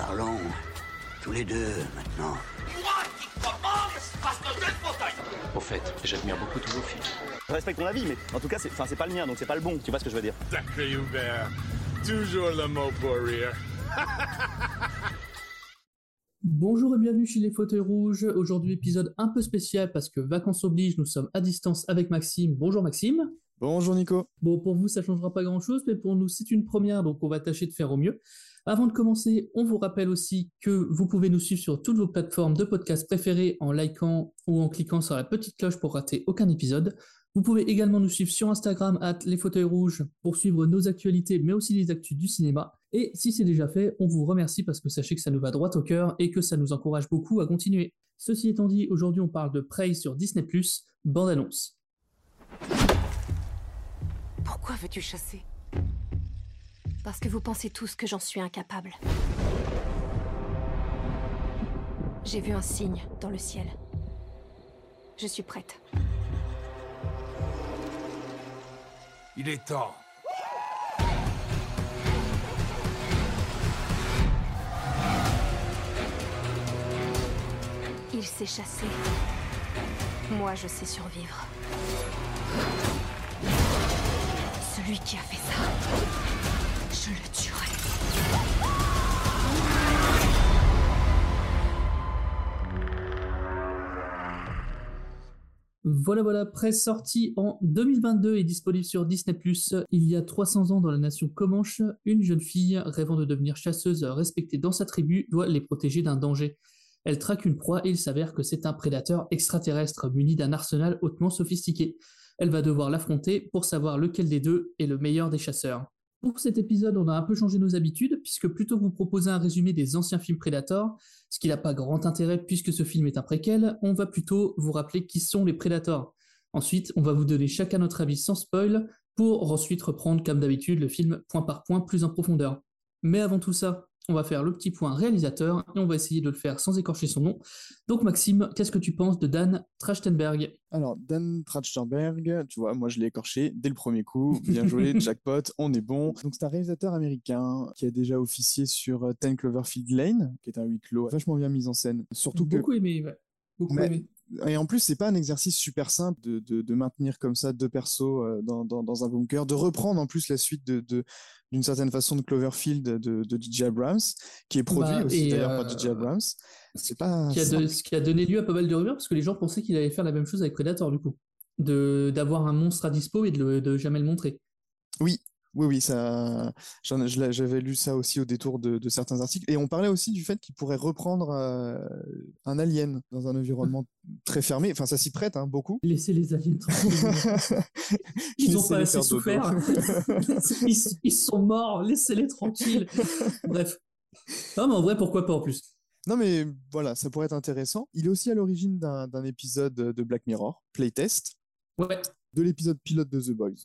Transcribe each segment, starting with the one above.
Parlons tous les deux maintenant. Moi qui commande parce que j'ai le fauteuil Au fait, j'admire beaucoup tous vos films. Je respecte ton avis, mais en tout cas, c'est, c'est pas le mien, donc c'est pas le bon. Tu vois ce que je veux dire Sacré Hubert. Toujours le mot pour rire. Bonjour et bienvenue chez les fauteuils rouges. Aujourd'hui, épisode un peu spécial parce que vacances oblige, nous sommes à distance avec Maxime. Bonjour Maxime. Bonjour Nico. Bon, pour vous, ça changera pas grand chose, mais pour nous, c'est une première, donc on va tâcher de faire au mieux. Avant de commencer, on vous rappelle aussi que vous pouvez nous suivre sur toutes vos plateformes de podcast préférées en likant ou en cliquant sur la petite cloche pour rater aucun épisode. Vous pouvez également nous suivre sur Instagram, at les fauteuils rouges, pour suivre nos actualités, mais aussi les actus du cinéma. Et si c'est déjà fait, on vous remercie parce que sachez que ça nous va droit au cœur et que ça nous encourage beaucoup à continuer. Ceci étant dit, aujourd'hui on parle de Prey sur Disney+, bande-annonce. Pourquoi veux-tu chasser? Parce que vous pensez tous que j'en suis incapable. J'ai vu un signe dans le ciel. Je suis prête. Il est temps. Il sait chasser. Moi, je sais survivre. Celui qui a fait ça, je le tuerai. Voilà, voilà, presse sortie en 2022 et disponible sur Disney+. Il y a 300 ans dans la nation Comanche, une jeune fille rêvant de devenir chasseuse respectée dans sa tribu doit les protéger d'un danger. Elle traque une proie et il s'avère que c'est un prédateur extraterrestre muni d'un arsenal hautement sophistiqué. Elle va devoir l'affronter pour savoir lequel des deux est le meilleur des chasseurs. Pour cet épisode, on a un peu changé nos habitudes, puisque plutôt que vous proposer un résumé des anciens films Predator, ce qui n'a pas grand intérêt puisque ce film est un préquel, on va plutôt vous rappeler qui sont les Predators. Ensuite, on va vous donner chacun notre avis sans spoil, pour ensuite reprendre comme d'habitude le film point par point plus en profondeur. Mais avant tout ça, on va faire le petit point réalisateur et on va essayer de le faire sans écorcher son nom. Donc Maxime, qu'est-ce que tu penses de Dan Trachtenberg? Alors, Dan Trachtenberg, tu vois, moi je l'ai écorché dès le premier coup. Bien joué, jackpot, on est bon. Donc, c'est un réalisateur américain qui a déjà officié sur euh, Ten Cloverfield Lane, qui est un huis clos vachement bien mis en scène. Surtout que. Beaucoup aimé, ouais. Beaucoup Mais- aimé. Et en plus, c'est pas un exercice super simple de, de, de maintenir comme ça deux persos euh, dans, dans, dans un bunker, de reprendre en plus la suite de, de d'une certaine façon de Cloverfield de, de DJ Abrams, qui est produit Bah, aussi d'ailleurs euh, par DJ Abrams. C'est pas qui a, ce qui a donné lieu à pas mal de rumeurs parce que les gens pensaient qu'il allait faire la même chose avec Predator du coup. De, d'avoir un monstre à dispo et de, le- de jamais le montrer. Oui, oui, oui, ça, j'avais lu ça aussi au détour de, de certains articles. Et on parlait aussi du fait qu'il pourrait reprendre euh, un alien dans un environnement très fermé. Enfin, ça s'y prête, hein, beaucoup. Laissez les aliens tranquilles. Ils ont pas assez souffert. ils, ils sont morts, laissez-les tranquilles. Bref. Non, mais en vrai, pourquoi pas en plus Non, mais voilà, ça pourrait être intéressant. Il est aussi à l'origine d'un d'un épisode de Black Mirror, Playtest, Ouais. de l'épisode pilote de The Boys,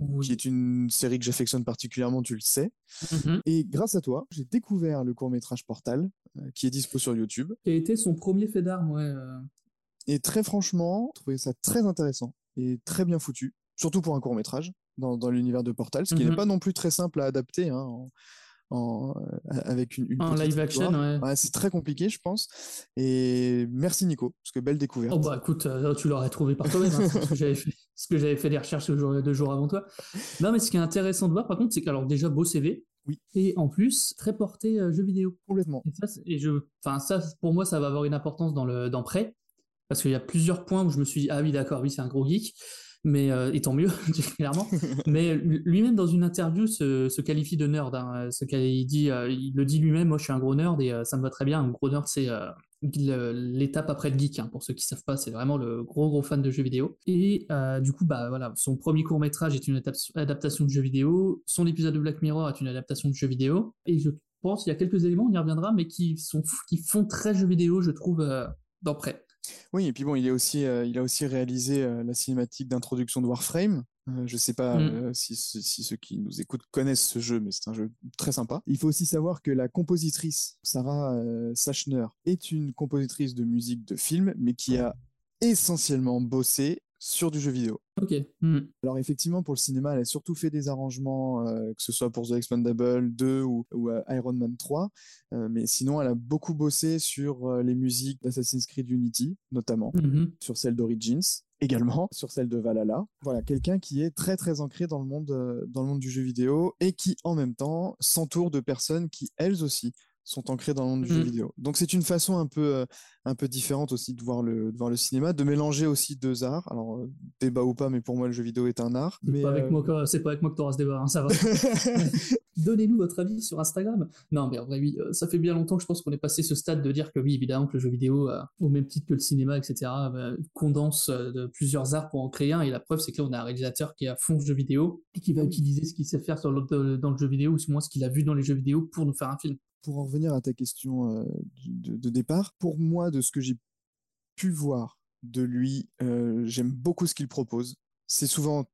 Oui. qui est une série que j'affectionne particulièrement, tu le sais. Mhm. Et grâce à toi, j'ai découvert le court-métrage Portal, euh, qui est dispo sur YouTube. Qui a été son premier fait d'armes, ouais. euh. Et très franchement, j'ai trouvé ça très intéressant et très bien foutu, surtout pour un court métrage dans, dans l'univers de Portal, ce qui Mhm. n'est pas non plus très simple à adapter hein, en, en- euh, avec une, une En live action, ouais. c'est très compliqué, je pense. Et merci Nico, parce que belle découverte. Oh bah écoute, euh, tu l'aurais trouvé par toi-même, hein, c'est ce que j'avais fait, ce que j'avais fait des recherches le jour- deux jours avant toi. Non mais ce qui est intéressant de voir par contre, c'est qu'alors déjà beau CV, Oui. et en plus très porté euh, jeu vidéo. Complètement. Et ça, et je, enfin ça pour moi ça va avoir une importance dans le dans Prey, parce qu'il y a plusieurs points où je me suis dit ah oui d'accord oui c'est un gros geek, mais euh, et tant mieux clairement. mais lui-même dans une interview se, se qualifie de nerd. Hein, ce qu'il dit, euh, il le dit lui-même, moi je suis un gros nerd et euh, ça me va très bien. Un gros nerd c'est l'étape après le geek. hein. Pour ceux qui savent pas, c'est vraiment le gros gros fan de jeux vidéo. Et euh, du coup bah voilà, son premier court métrage est une adap- adaptation de jeu vidéo. Son épisode de Black Mirror est une adaptation de jeu vidéo. Et je pense qu'il y a quelques éléments, on y reviendra, mais qui sont qui font très jeu vidéo, je trouve, euh. Oui, et puis bon, il, est aussi, euh, il a aussi réalisé euh, la cinématique d'introduction de Warframe. Euh, je sais pas Mm. euh, si, si- si ceux qui nous écoutent connaissent ce jeu, mais c'est un jeu très sympa. Il faut aussi savoir que la compositrice, Sarah euh, Sachner, est une compositrice de musique de film, mais qui a essentiellement bossé sur du jeu vidéo. Ok. Hmm. Alors effectivement, pour le cinéma, elle a surtout fait des arrangements, euh, que ce soit pour The Expandable 2 ou, ou, euh, Iron Man 3, euh, mais sinon, elle a beaucoup bossé sur euh, les musiques d'Assassin's Creed Unity, notamment, Mhm. sur celle d'Origins, également sur celle de Valhalla. Voilà, quelqu'un qui est très très ancré dans le monde, euh, dans le monde du jeu vidéo et qui en même temps s'entoure de personnes qui elles aussi sont ancrées dans le monde du jeu Mhm. vidéo. Donc c'est une façon un peu, euh, un peu différente aussi de voir le, de voir le cinéma, de mélanger aussi deux arts. Alors euh, débat ou pas, mais pour moi le jeu vidéo est un art. C'est Mais pas, avec euh, moi que- c'est pas avec moi que tu auras ce débat, hein, ça va. Donnez-nous votre avis sur Instagram. Non, mais en vrai, oui, ça fait bien longtemps que je pense qu'on est passé ce stade de dire que oui, évidemment, que le jeu vidéo, au même titre que le cinéma, etc., euh, condense de plusieurs arts pour en créer un. Et la preuve, c'est que là, on a un réalisateur qui est à fond jeu vidéo et qui va utiliser ce qu'il sait faire sur le- dans le jeu vidéo, ou au moins ce qu'il a vu dans les jeux vidéo pour nous faire un film. Pour en revenir à ta question euh, de, départ, pour moi, de ce que j'ai pu voir de lui, euh, j'aime beaucoup ce qu'il propose. C'est souvent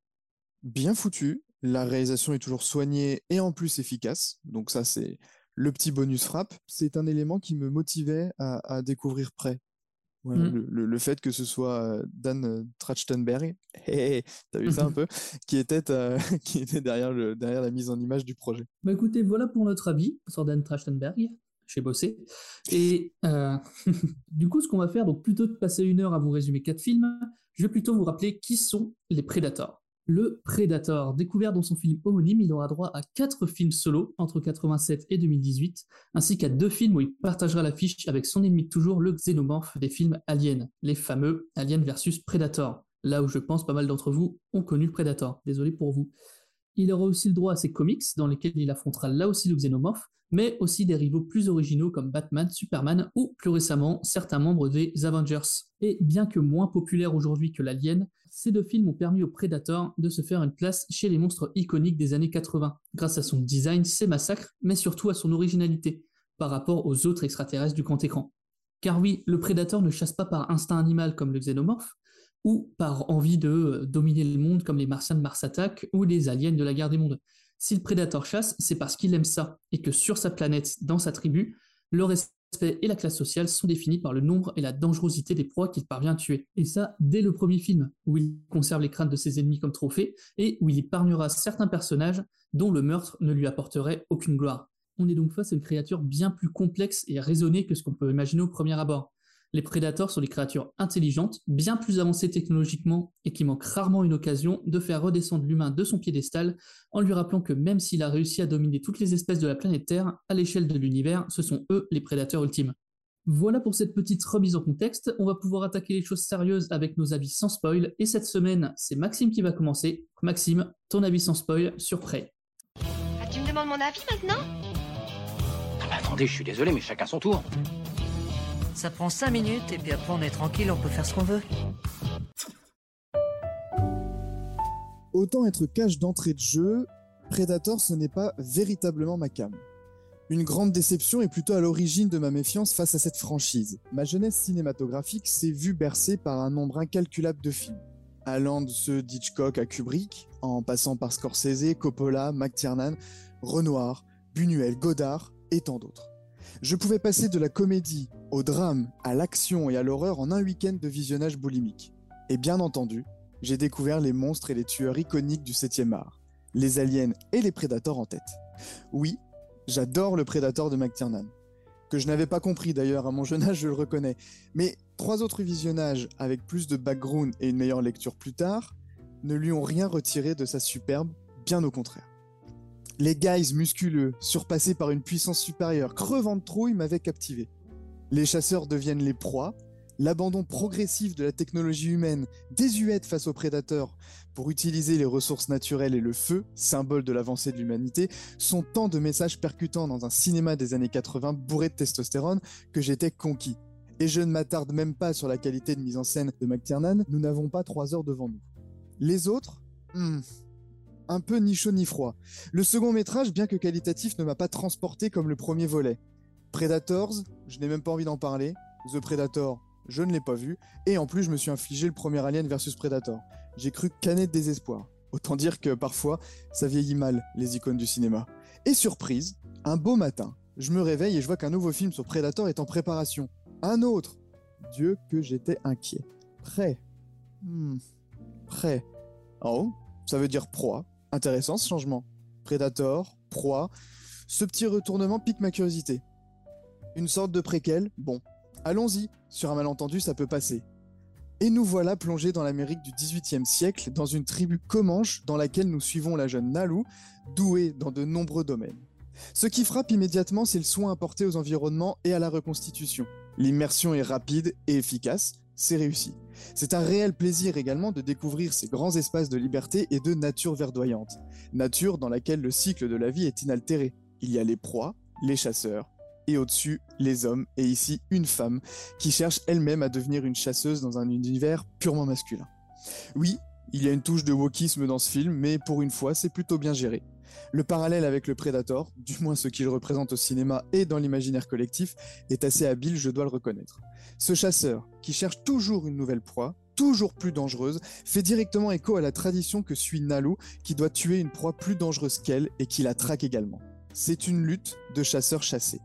bien foutu, la réalisation est toujours soignée et en plus efficace. Donc ça, c'est le petit bonus frappe. C'est un élément qui me motivait à, à découvrir près. Voilà, Mm. le, fait que ce soit Dan Trachtenberg, hé, t'as vu ça un peu, qui était, euh, qui était derrière, le, derrière la mise en image du projet. Bah écoutez, voilà pour notre avis sur Dan Trachtenberg. J'ai bossé. Et euh, du coup, ce qu'on va faire, donc plutôt de passer une heure à vous résumer quatre films, je vais plutôt vous rappeler qui sont les Predators. Le Predator, découvert dans son film homonyme, il aura droit à quatre films solo entre 87 et 2018, ainsi qu'à deux films où il partagera l'affiche avec son ennemi toujours, le xénomorphe des films Alien, les fameux Alien versus Predator. Là où je pense pas mal d'entre vous ont connu le Predator. Désolé pour vous. Il aura aussi le droit à ses comics, dans lesquels il affrontera là aussi le xénomorphe, mais aussi des rivaux plus originaux comme Batman, Superman ou plus récemment certains membres des Avengers. Et bien que moins populaires aujourd'hui que l'Alien, ces deux films ont permis au Predator de se faire une place chez les monstres iconiques des années 80, grâce à son design, ses massacres, mais surtout à son originalité, par rapport aux autres extraterrestres du grand écran. Car oui, le Predator ne chasse pas par instinct animal comme le xénomorphe, ou par envie de euh, dominer le monde comme les Martiens de Mars Attack ou les aliens de la guerre des mondes. Si le Predator chasse, c'est parce qu'il aime ça, et que sur sa planète, dans sa tribu, le respect et la classe sociale sont définis par le nombre et la dangerosité des proies qu'il parvient à tuer. Et ça, dès le premier film, où il conserve les crânes de ses ennemis comme trophée, et où il épargnera certains personnages dont le meurtre ne lui apporterait aucune gloire. On est donc face à une créature bien plus complexe et raisonnée que ce qu'on peut imaginer au premier abord. Les prédateurs sont des créatures intelligentes, bien plus avancées technologiquement et qui manquent rarement une occasion de faire redescendre l'humain de son piédestal en lui rappelant que même s'il a réussi à dominer toutes les espèces de la planète Terre, à l'échelle de l'univers, ce sont eux les prédateurs ultimes. Voilà pour cette petite remise en contexte, on va pouvoir attaquer les choses sérieuses avec nos avis sans spoil, et cette semaine, c'est Maxime qui va commencer. Maxime, ton avis sans spoil sur Prey. Ah, tu me demandes mon avis maintenant? Ah bah attendez, je suis désolé, mais chacun son tour. Ça prend 5 minutes et puis après on est tranquille, on peut faire ce qu'on veut. Autant être cache d'entrée de jeu, Predator ce n'est pas véritablement ma cam. Une grande déception est plutôt à l'origine de ma méfiance face à cette franchise. Ma jeunesse cinématographique s'est vue bercée par un nombre incalculable de films. Allant de ceux d'Hitchcock à Kubrick, en passant par Scorsese, Coppola, McTiernan, Renoir, Buñuel, Godard et tant d'autres. Je pouvais passer de la comédie au drame, à l'action et à l'horreur en un week-end de visionnage boulimique. Et bien entendu, j'ai découvert les monstres et les tueurs iconiques du 7e art, les aliens et les prédateurs en tête. Oui, j'adore le prédateur de McTiernan, que je n'avais pas compris d'ailleurs à mon jeune âge, je le reconnais. Mais trois autres visionnages avec plus de background et une meilleure lecture plus tard ne lui ont rien retiré de sa superbe, bien au contraire. Les guys musculeux, surpassés par une puissance supérieure, crevant de trouille, m'avaient captivé. Les chasseurs deviennent les proies, l'abandon progressif de la technologie humaine, désuète face aux prédateurs, pour utiliser les ressources naturelles et le feu, symbole de l'avancée de l'humanité, sont tant de messages percutants dans un cinéma des années 80 bourré de testostérone que j'étais conquis. Et je ne m'attarde même pas sur la qualité de mise en scène de McTiernan, nous n'avons pas trois heures devant nous. Les autres? Hmm, Un peu ni chaud ni froid. Le second métrage, bien que qualitatif, ne m'a pas transporté comme le premier volet. Predators, je n'ai même pas envie d'en parler. The Predator, je ne l'ai pas vu. Et en plus, je me suis infligé le premier Alien versus Predator. J'ai cru canner de désespoir. Autant dire que parfois, ça vieillit mal, les icônes du cinéma. Et surprise, un beau matin, je me réveille et je vois qu'un nouveau film sur Predator est en préparation. Un autre Dieu que j'étais inquiet. Prêt Hmm. Prêt. Oh, ça veut dire proie. Intéressant ce changement. Predator, proie. Ce petit retournement pique ma curiosité. Une sorte de préquel Bon, allons-y. Sur un malentendu, ça peut passer. Et nous voilà plongés dans l'Amérique du XVIIIe siècle, dans une tribu comanche dans laquelle nous suivons la jeune Nalu, douée dans de nombreux domaines. Ce qui frappe immédiatement, c'est le soin apporté aux environnements et à la reconstitution. L'immersion est rapide et efficace, c'est réussi. C'est un réel plaisir également de découvrir ces grands espaces de liberté et de nature verdoyante. Nature dans laquelle le cycle de la vie est inaltéré. Il y a les proies, les chasseurs, et au-dessus, les hommes, et ici une femme, qui cherche elle-même à devenir une chasseuse dans un univers purement masculin. Oui, il y a une touche de wokisme dans ce film, mais pour une fois, c'est plutôt bien géré. Le parallèle avec le Predator, du moins ce qu'il représente au cinéma et dans l'imaginaire collectif, est assez habile, je dois le reconnaître. Ce chasseur, qui cherche toujours une nouvelle proie, toujours plus dangereuse, fait directement écho à la tradition que suit Nalu, qui doit tuer une proie plus dangereuse qu'elle et qui la traque également. C'est une lutte de chasseurs chassés.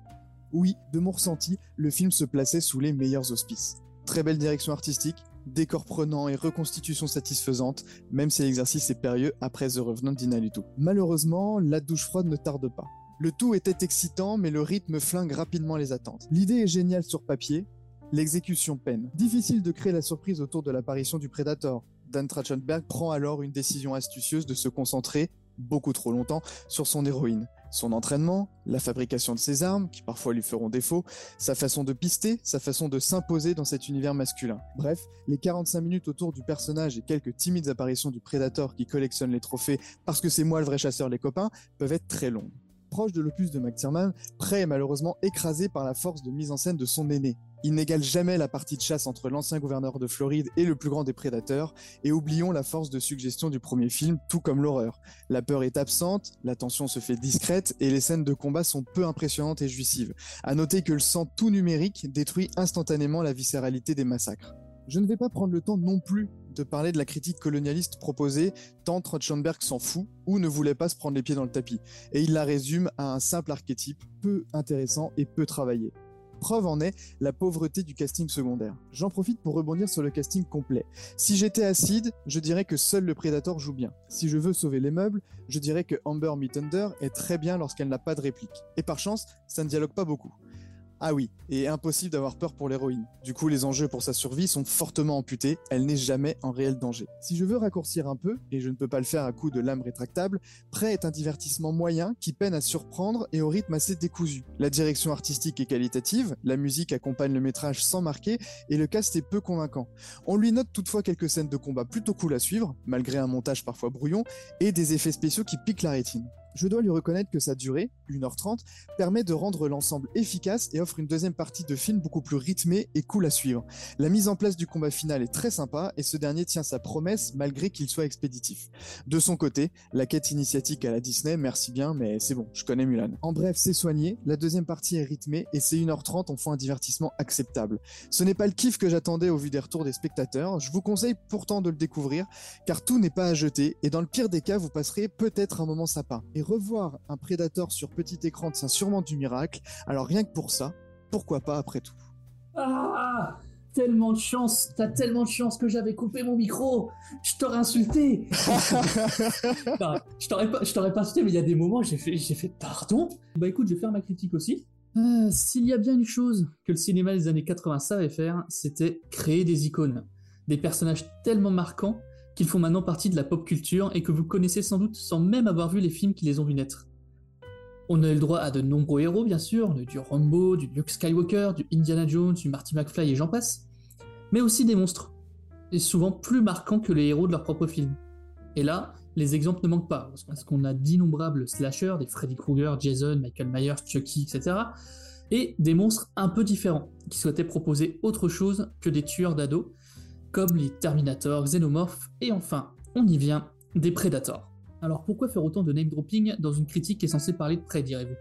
Oui, de mon ressenti, le film se plaçait sous les meilleurs auspices. Très belle direction artistique, décor prenant et reconstitution satisfaisante, même si l'exercice est périlleux après The Revenant d'Inalitu. Malheureusement, la douche froide ne tarde pas. Le tout était excitant, mais le rythme flingue rapidement les attentes. L'idée est géniale sur papier, l'exécution peine. Difficile de créer la surprise autour de l'apparition du Predator. Dan Trachtenberg prend alors une décision astucieuse de se concentrer, beaucoup trop longtemps, sur son héroïne. Son entraînement, la fabrication de ses armes, qui parfois lui feront défaut, sa façon de pister, sa façon de s'imposer dans cet univers masculin. Bref, les 45 minutes autour du personnage et quelques timides apparitions du Predator qui collectionne les trophées parce que c'est moi le vrai chasseur les copains peuvent être très longues. Proche de l'opus de McTiernan, Prey est malheureusement écrasé par la force de mise en scène de son aîné, il n'égale jamais la partie de chasse entre l'ancien gouverneur de Floride et le plus grand des prédateurs, et oublions la force de suggestion du premier film, tout comme l'horreur. La peur est absente, la tension se fait discrète, et les scènes de combat sont peu impressionnantes et jouissives. À noter que le sang tout numérique détruit instantanément la viscéralité des massacres. Je ne vais pas prendre le temps non plus de parler de la critique colonialiste proposée, tant Trotschenberg s'en fout ou ne voulait pas se prendre les pieds dans le tapis, et il la résume à un simple archétype peu intéressant et peu travaillé. Preuve en est la pauvreté du casting secondaire. J'en profite pour rebondir sur le casting complet. Si j'étais acide, je dirais que seul le Predator joue bien. Si je veux sauver les meubles, je dirais que Amber Mittunder est très bien lorsqu'elle n'a pas de réplique. Et par chance, ça ne dialogue pas beaucoup. Ah oui, et impossible d'avoir peur pour l'héroïne. Du coup, les enjeux pour sa survie sont fortement amputés, elle n'est jamais en réel danger. Si je veux raccourcir un peu, et je ne peux pas le faire à coup de lame rétractable, Prêt est un divertissement moyen qui peine à surprendre et au rythme assez décousu. La direction artistique est qualitative, la musique accompagne le métrage sans marquer, et le cast est peu convaincant. On lui note toutefois quelques scènes de combat plutôt cool à suivre, malgré un montage parfois brouillon, et des effets spéciaux qui piquent la rétine je dois lui reconnaître que sa durée, 1h30, permet de rendre l'ensemble efficace et offre une deuxième partie de film beaucoup plus rythmée et cool à suivre. La mise en place du combat final est très sympa et ce dernier tient sa promesse malgré qu'il soit expéditif. De son côté, la quête initiatique à la Disney, merci bien, mais c'est bon, je connais Mulan. En bref, c'est soigné, la deuxième partie est rythmée et c'est 1h30, on fait un divertissement acceptable. Ce n'est pas le kiff que j'attendais au vu des retours des spectateurs, je vous conseille pourtant de le découvrir car tout n'est pas à jeter et dans le pire des cas, vous passerez peut-être un moment sapin revoir un Predator sur petit écran tient sûrement du miracle, alors rien que pour ça, pourquoi pas après tout? Ah Tellement de chance, t'as tellement de chance que j'avais coupé mon micro. Je t'aurais insulté. je t'aurais pas, je t'aurais pas insulté, mais il y a des moments j'ai fait, j'ai fait pardon. Bah écoute, je vais faire ma critique aussi. Euh, s'il y a bien une chose que le cinéma des années 80 savait faire, c'était créer des icônes, des personnages tellement marquants qu'ils font maintenant partie de la pop culture et que vous connaissez sans doute sans même avoir vu les films qui les ont vus naître. On a eu le droit à de nombreux héros, bien sûr, du Rambo, du Luke Skywalker, du Indiana Jones, du Marty McFly et j'en passe, mais aussi des monstres, et souvent plus marquants que les héros de leur propre film. Et là, les exemples ne manquent pas, parce qu'on a d'innombrables slashers, des Freddy Krueger, Jason, Michael Myers, Chucky, etc., et des monstres un peu différents, qui souhaitaient proposer autre chose que des tueurs d'ados, comme les Terminator, Xenomorph, et enfin, on y vient, des Predators. Alors pourquoi faire autant de name dropping dans une critique qui est censée parler de près, direz-vous?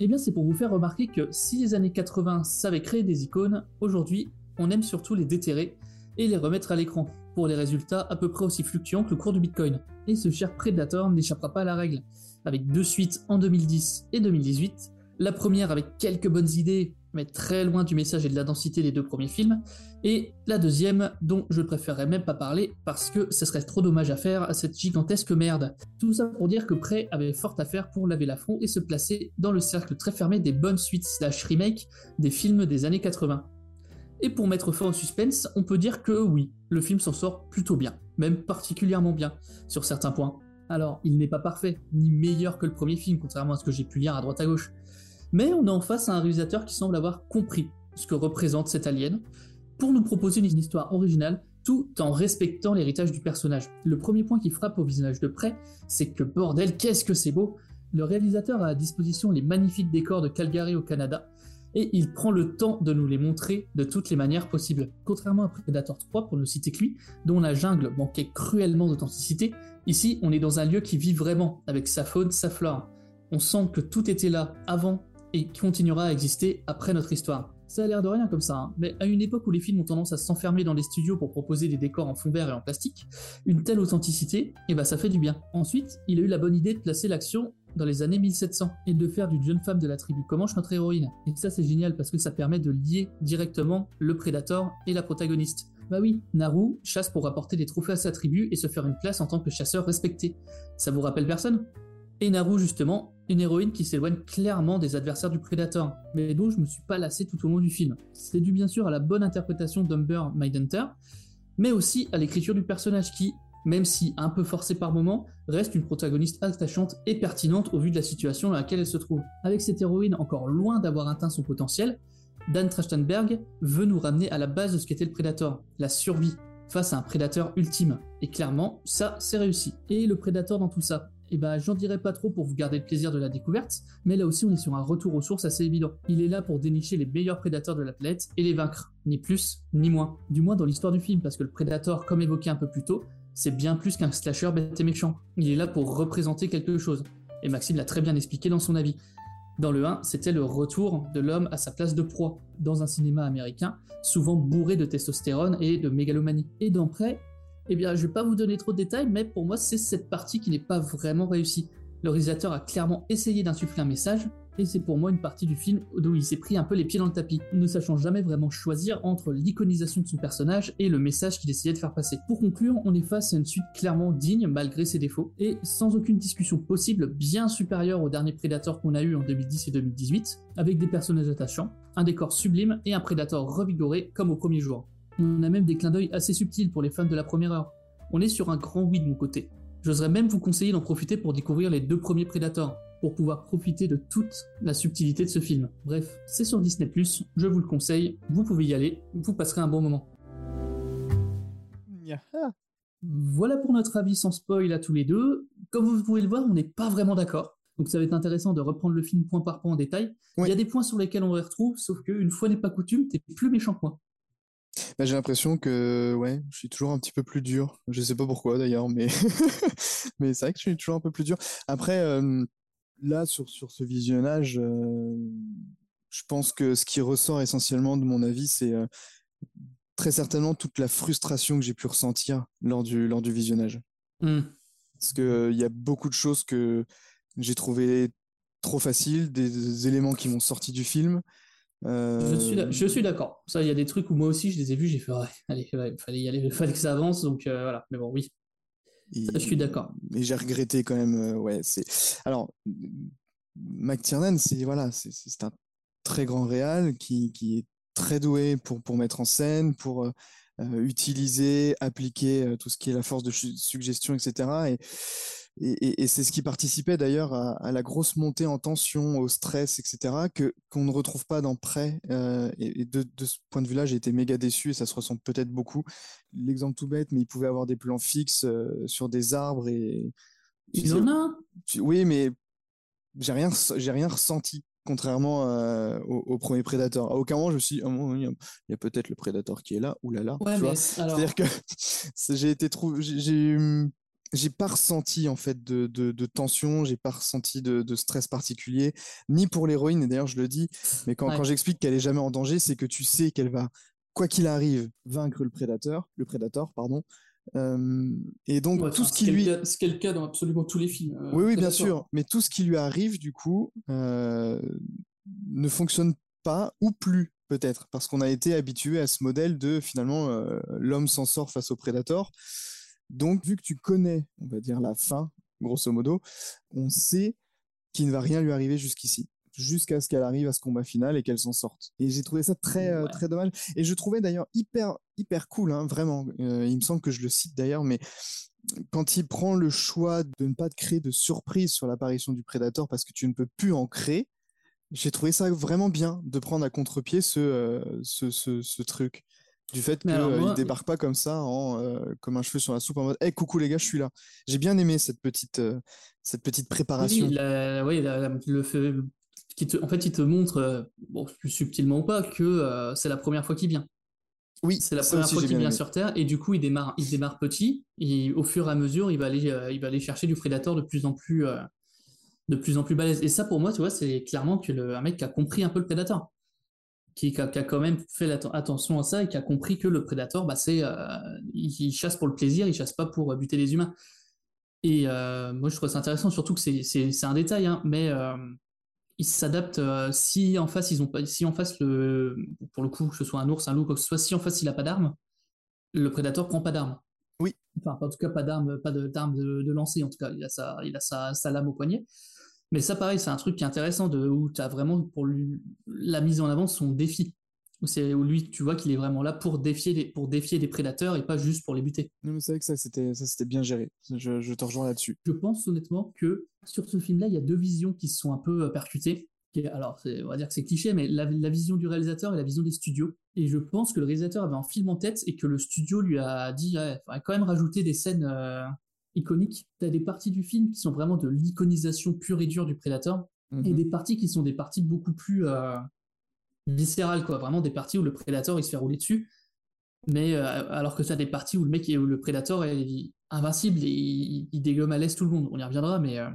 Eh bien c'est pour vous faire remarquer que si les années 80 savaient créer des icônes, aujourd'hui on aime surtout les déterrer et les remettre à l'écran, pour des résultats à peu près aussi fluctuants que le cours du Bitcoin. Et ce cher Predator n'échappera pas à la règle, avec deux suites en 2010 et 2018, la première avec quelques bonnes idées, mais très loin du message et de la densité des deux premiers films. Et la deuxième, dont je préférerais même pas parler, parce que ce serait trop dommage à faire à cette gigantesque merde. Tout ça pour dire que Prey avait fort à faire pour laver l'affront et se placer dans le cercle très fermé des bonnes suites slash remake des films des années 80. Et pour mettre fin au suspense, on peut dire que oui, le film s'en sort plutôt bien, même particulièrement bien, sur certains points. Alors, il n'est pas parfait, ni meilleur que le premier film, contrairement à ce que j'ai pu lire à droite à gauche. Mais on est en face à un réalisateur qui semble avoir compris ce que représente cet alien, pour nous proposer une histoire originale tout en respectant l'héritage du personnage. Le premier point qui frappe au visionnage de près, c'est que bordel, qu'est-ce que c'est beau Le réalisateur a à disposition les magnifiques décors de Calgary au Canada, et il prend le temps de nous les montrer de toutes les manières possibles. Contrairement à Predator 3, pour ne citer que lui, dont la jungle manquait cruellement d'authenticité, ici on est dans un lieu qui vit vraiment, avec sa faune, sa flore. On sent que tout était là avant et continuera à exister après notre histoire. Ça a l'air de rien comme ça, hein. mais à une époque où les films ont tendance à s'enfermer dans les studios pour proposer des décors en fond vert et en plastique, une telle authenticité, eh ben ça fait du bien. Ensuite, il a eu la bonne idée de placer l'action dans les années 1700 et de faire d'une jeune femme de la tribu Comanche notre héroïne? Et ça c'est génial parce que ça permet de lier directement le prédateur et la protagoniste. Bah oui, Naru chasse pour apporter des trophées à sa tribu et se faire une place en tant que chasseur respecté. Ça vous rappelle personne? Et Naru justement, une héroïne qui s'éloigne clairement des adversaires du prédateur, mais dont je me suis pas lassé tout au long du film. C'est dû bien sûr à la bonne interprétation d'Humber Mindhunter, mais aussi à l'écriture du personnage qui, même si un peu forcée par moments, reste une protagoniste attachante et pertinente au vu de la situation dans laquelle elle se trouve. Avec cette héroïne encore loin d'avoir atteint son potentiel, Dan Trachtenberg veut nous ramener à la base de ce qu'était le prédateur, la survie, face à un prédateur ultime. Et clairement, ça, c'est réussi. Et le prédateur dans tout ça eh ben, j'en dirai pas trop pour vous garder le plaisir de la découverte, mais là aussi on est sur un retour aux sources assez évident. Il est là pour dénicher les meilleurs prédateurs de la planète et les vaincre, ni plus ni moins. Du moins dans l'histoire du film, parce que le prédateur, comme évoqué un peu plus tôt, c'est bien plus qu'un slasher bête et méchant. Il est là pour représenter quelque chose. Et Maxime l'a très bien expliqué dans son avis. Dans le 1, c'était le retour de l'homme à sa place de proie, dans un cinéma américain, souvent bourré de testostérone et de mégalomanie. Et dans eh bien, je vais pas vous donner trop de détails, mais pour moi, c'est cette partie qui n'est pas vraiment réussie. Le réalisateur a clairement essayé d'insuffler un message, et c'est pour moi une partie du film où il s'est pris un peu les pieds dans le tapis, ne sachant jamais vraiment choisir entre l'iconisation de son personnage et le message qu'il essayait de faire passer. Pour conclure, on est face à une suite clairement digne malgré ses défauts, et sans aucune discussion possible, bien supérieure au dernier Predator qu'on a eu en 2010 et 2018, avec des personnages attachants, un décor sublime et un Predator revigoré comme au premier jour. On a même des clins d'œil assez subtils pour les fans de la première heure. On est sur un grand oui de mon côté. J'oserais même vous conseiller d'en profiter pour découvrir les deux premiers Predators, pour pouvoir profiter de toute la subtilité de ce film. Bref, c'est sur Disney+, je vous le conseille, vous pouvez y aller, vous passerez un bon moment. Voilà pour notre avis sans spoil à tous les deux. Comme vous pouvez le voir, on n'est pas vraiment d'accord. Donc ça va être intéressant de reprendre le film point par point en détail. Il y a des points sur lesquels on les retrouve, sauf qu'une fois n'est pas coutume, t'es plus méchant que moi. Bah, j'ai l'impression que ouais, je suis toujours un petit peu plus dur. Je sais pas pourquoi d'ailleurs, mais mais c'est vrai que je suis toujours un peu plus dur. Après, euh, là sur sur ce visionnage, euh, je pense que ce qui ressort essentiellement de mon avis, c'est euh, très certainement toute la frustration que j'ai pu ressentir lors du lors du visionnage. Mmh. Parce que il y a beaucoup de choses que j'ai trouvé trop faciles, des éléments qui m'ont sorti du film. Je suis, d'accord. Ça, il y a des trucs où moi aussi je les ai vus, j'ai fait ouais, allez, il fallait y aller, fallait que ça avance, donc euh, voilà. Mais bon, oui. je suis d'accord. Mais j'ai regretté quand même. Euh, ouais, c'est. Alors, McTiernan, c'est voilà, c'est un très grand réal qui, qui, est très doué pour pour mettre en scène, pour euh, utiliser, appliquer tout ce qui est la force de suggestion, etc. Et et, c'est ce qui participait d'ailleurs à, la grosse montée en tension, au stress, etc., que qu'on ne retrouve pas dans Prêt. Euh, et, de, ce point de vue-là, j'ai été méga déçu et ça se ressent peut-être beaucoup. L'exemple tout bête, mais il pouvait avoir des plans fixes euh, sur des arbres et. Il en a. Oui, mais j'ai rien, j'ai rien ressenti contrairement euh, au, premier prédateur. À aucun moment, je me suis dit, oh, il y a, peut-être le prédateur qui est là, oulala. Ouais, tu C'est-à-dire que j'ai été trop, j'ai j'ai pas ressenti en fait de, de, de tension, j'ai pas ressenti de, de, stress particulier, ni pour l'héroïne. Et d'ailleurs, je le dis, mais quand, quand j'explique qu'elle est jamais en danger, c'est que tu sais qu'elle va, quoi qu'il arrive, vaincre le prédateur, le prédateur, pardon. Euh, et donc tout ce qui lui, ce qui est le cas dans absolument tous les films. Euh, oui, oui, bien sûr. Mais tout ce qui lui arrive, du coup, euh, ne fonctionne pas ou plus peut-être parce qu'on a été habitué à ce modèle de finalement l'homme s'en sort face au prédateur. Donc vu que tu connais, on va dire la fin, grosso modo, on sait qu'il ne va rien lui arriver jusqu'ici jusqu'à ce qu'elle arrive à ce combat final et qu'elle s'en sorte. Et j'ai trouvé ça très euh, très dommage. Et je trouvais d'ailleurs hyper hyper cool, hein, vraiment. Euh, il me semble que je le cite d'ailleurs, mais quand il prend le choix de ne pas te créer de surprise sur l'apparition du prédateur parce que tu ne peux plus en créer, j'ai trouvé ça vraiment bien de prendre à contre-pied ce, euh, ce, ce, ce truc. Du fait qu'il alors, moi- débarque pas comme ça, en, euh, comme un cheveu sur la soupe, en mode Hey, coucou les gars, je suis là. J'ai bien aimé cette petite, euh, cette petite préparation. Oui, la- oui, la- le fait, qui te, en fait, il te montre, euh, bon, plus subtilement ou pas, que euh, c'est la première fois qu'il vient. Oui, C'est la première fois qu'il vient aimé. sur Terre et du coup il démarre, il démarre petit et au fur et à mesure il va aller, euh, il va aller chercher du prédateur de plus en plus, euh, de plus en plus balèze. Et ça pour moi, tu vois, c'est clairement que le, un mec qui a compris un peu le prédateur, qui, qui a, qui a quand même fait attention à ça et qui a compris que le prédateur, bah, c'est, euh, il, il chasse pour le plaisir, il chasse pas pour euh, buter les humains. Et euh, moi je trouve ça intéressant, surtout que c'est, un détail, hein, mais euh, ils s'adaptent si en face ils ont pas si en face le pour le coup que ce soit un ours un loup quoi que ce soit si en face il a pas d'arme le prédateur prend pas d'arme Oui. enfin en tout cas pas d'arme pas de- d'arme de, de lancer en tout cas il a sa il a sa, sa lame au poignet mais ça pareil c'est un truc qui est intéressant de où tu as vraiment pour lui la mise en avant de son défi où c'est où lui tu vois qu'il est vraiment là pour défier les, pour défier des prédateurs et pas juste pour les buter Non, mais c'est vrai que ça, c'était, ça, c'était bien géré. Je, je te rejoins là-dessus. je pense honnêtement que sur ce film-là, il y a deux visions qui se sont un peu euh, percutées. Alors, on va dire que c'est cliché, mais la, la vision du réalisateur et la vision des studios. Et je pense que le réalisateur avait un film en tête et que le studio lui a dit, ouais, faudrait quand même rajouter des scènes euh, iconiques. T'as des parties du film qui sont vraiment de l'iconisation pure et dure du prédateur, et Mhm. des parties qui sont des parties beaucoup plus euh, viscérales, quoi. Vraiment des parties où le prédateur il se fait rouler dessus. Mais euh, alors que tu as des parties où le mec, où le prédateur est invincible et il, il dégomme à l'aise tout le monde. On y reviendra, mais euh,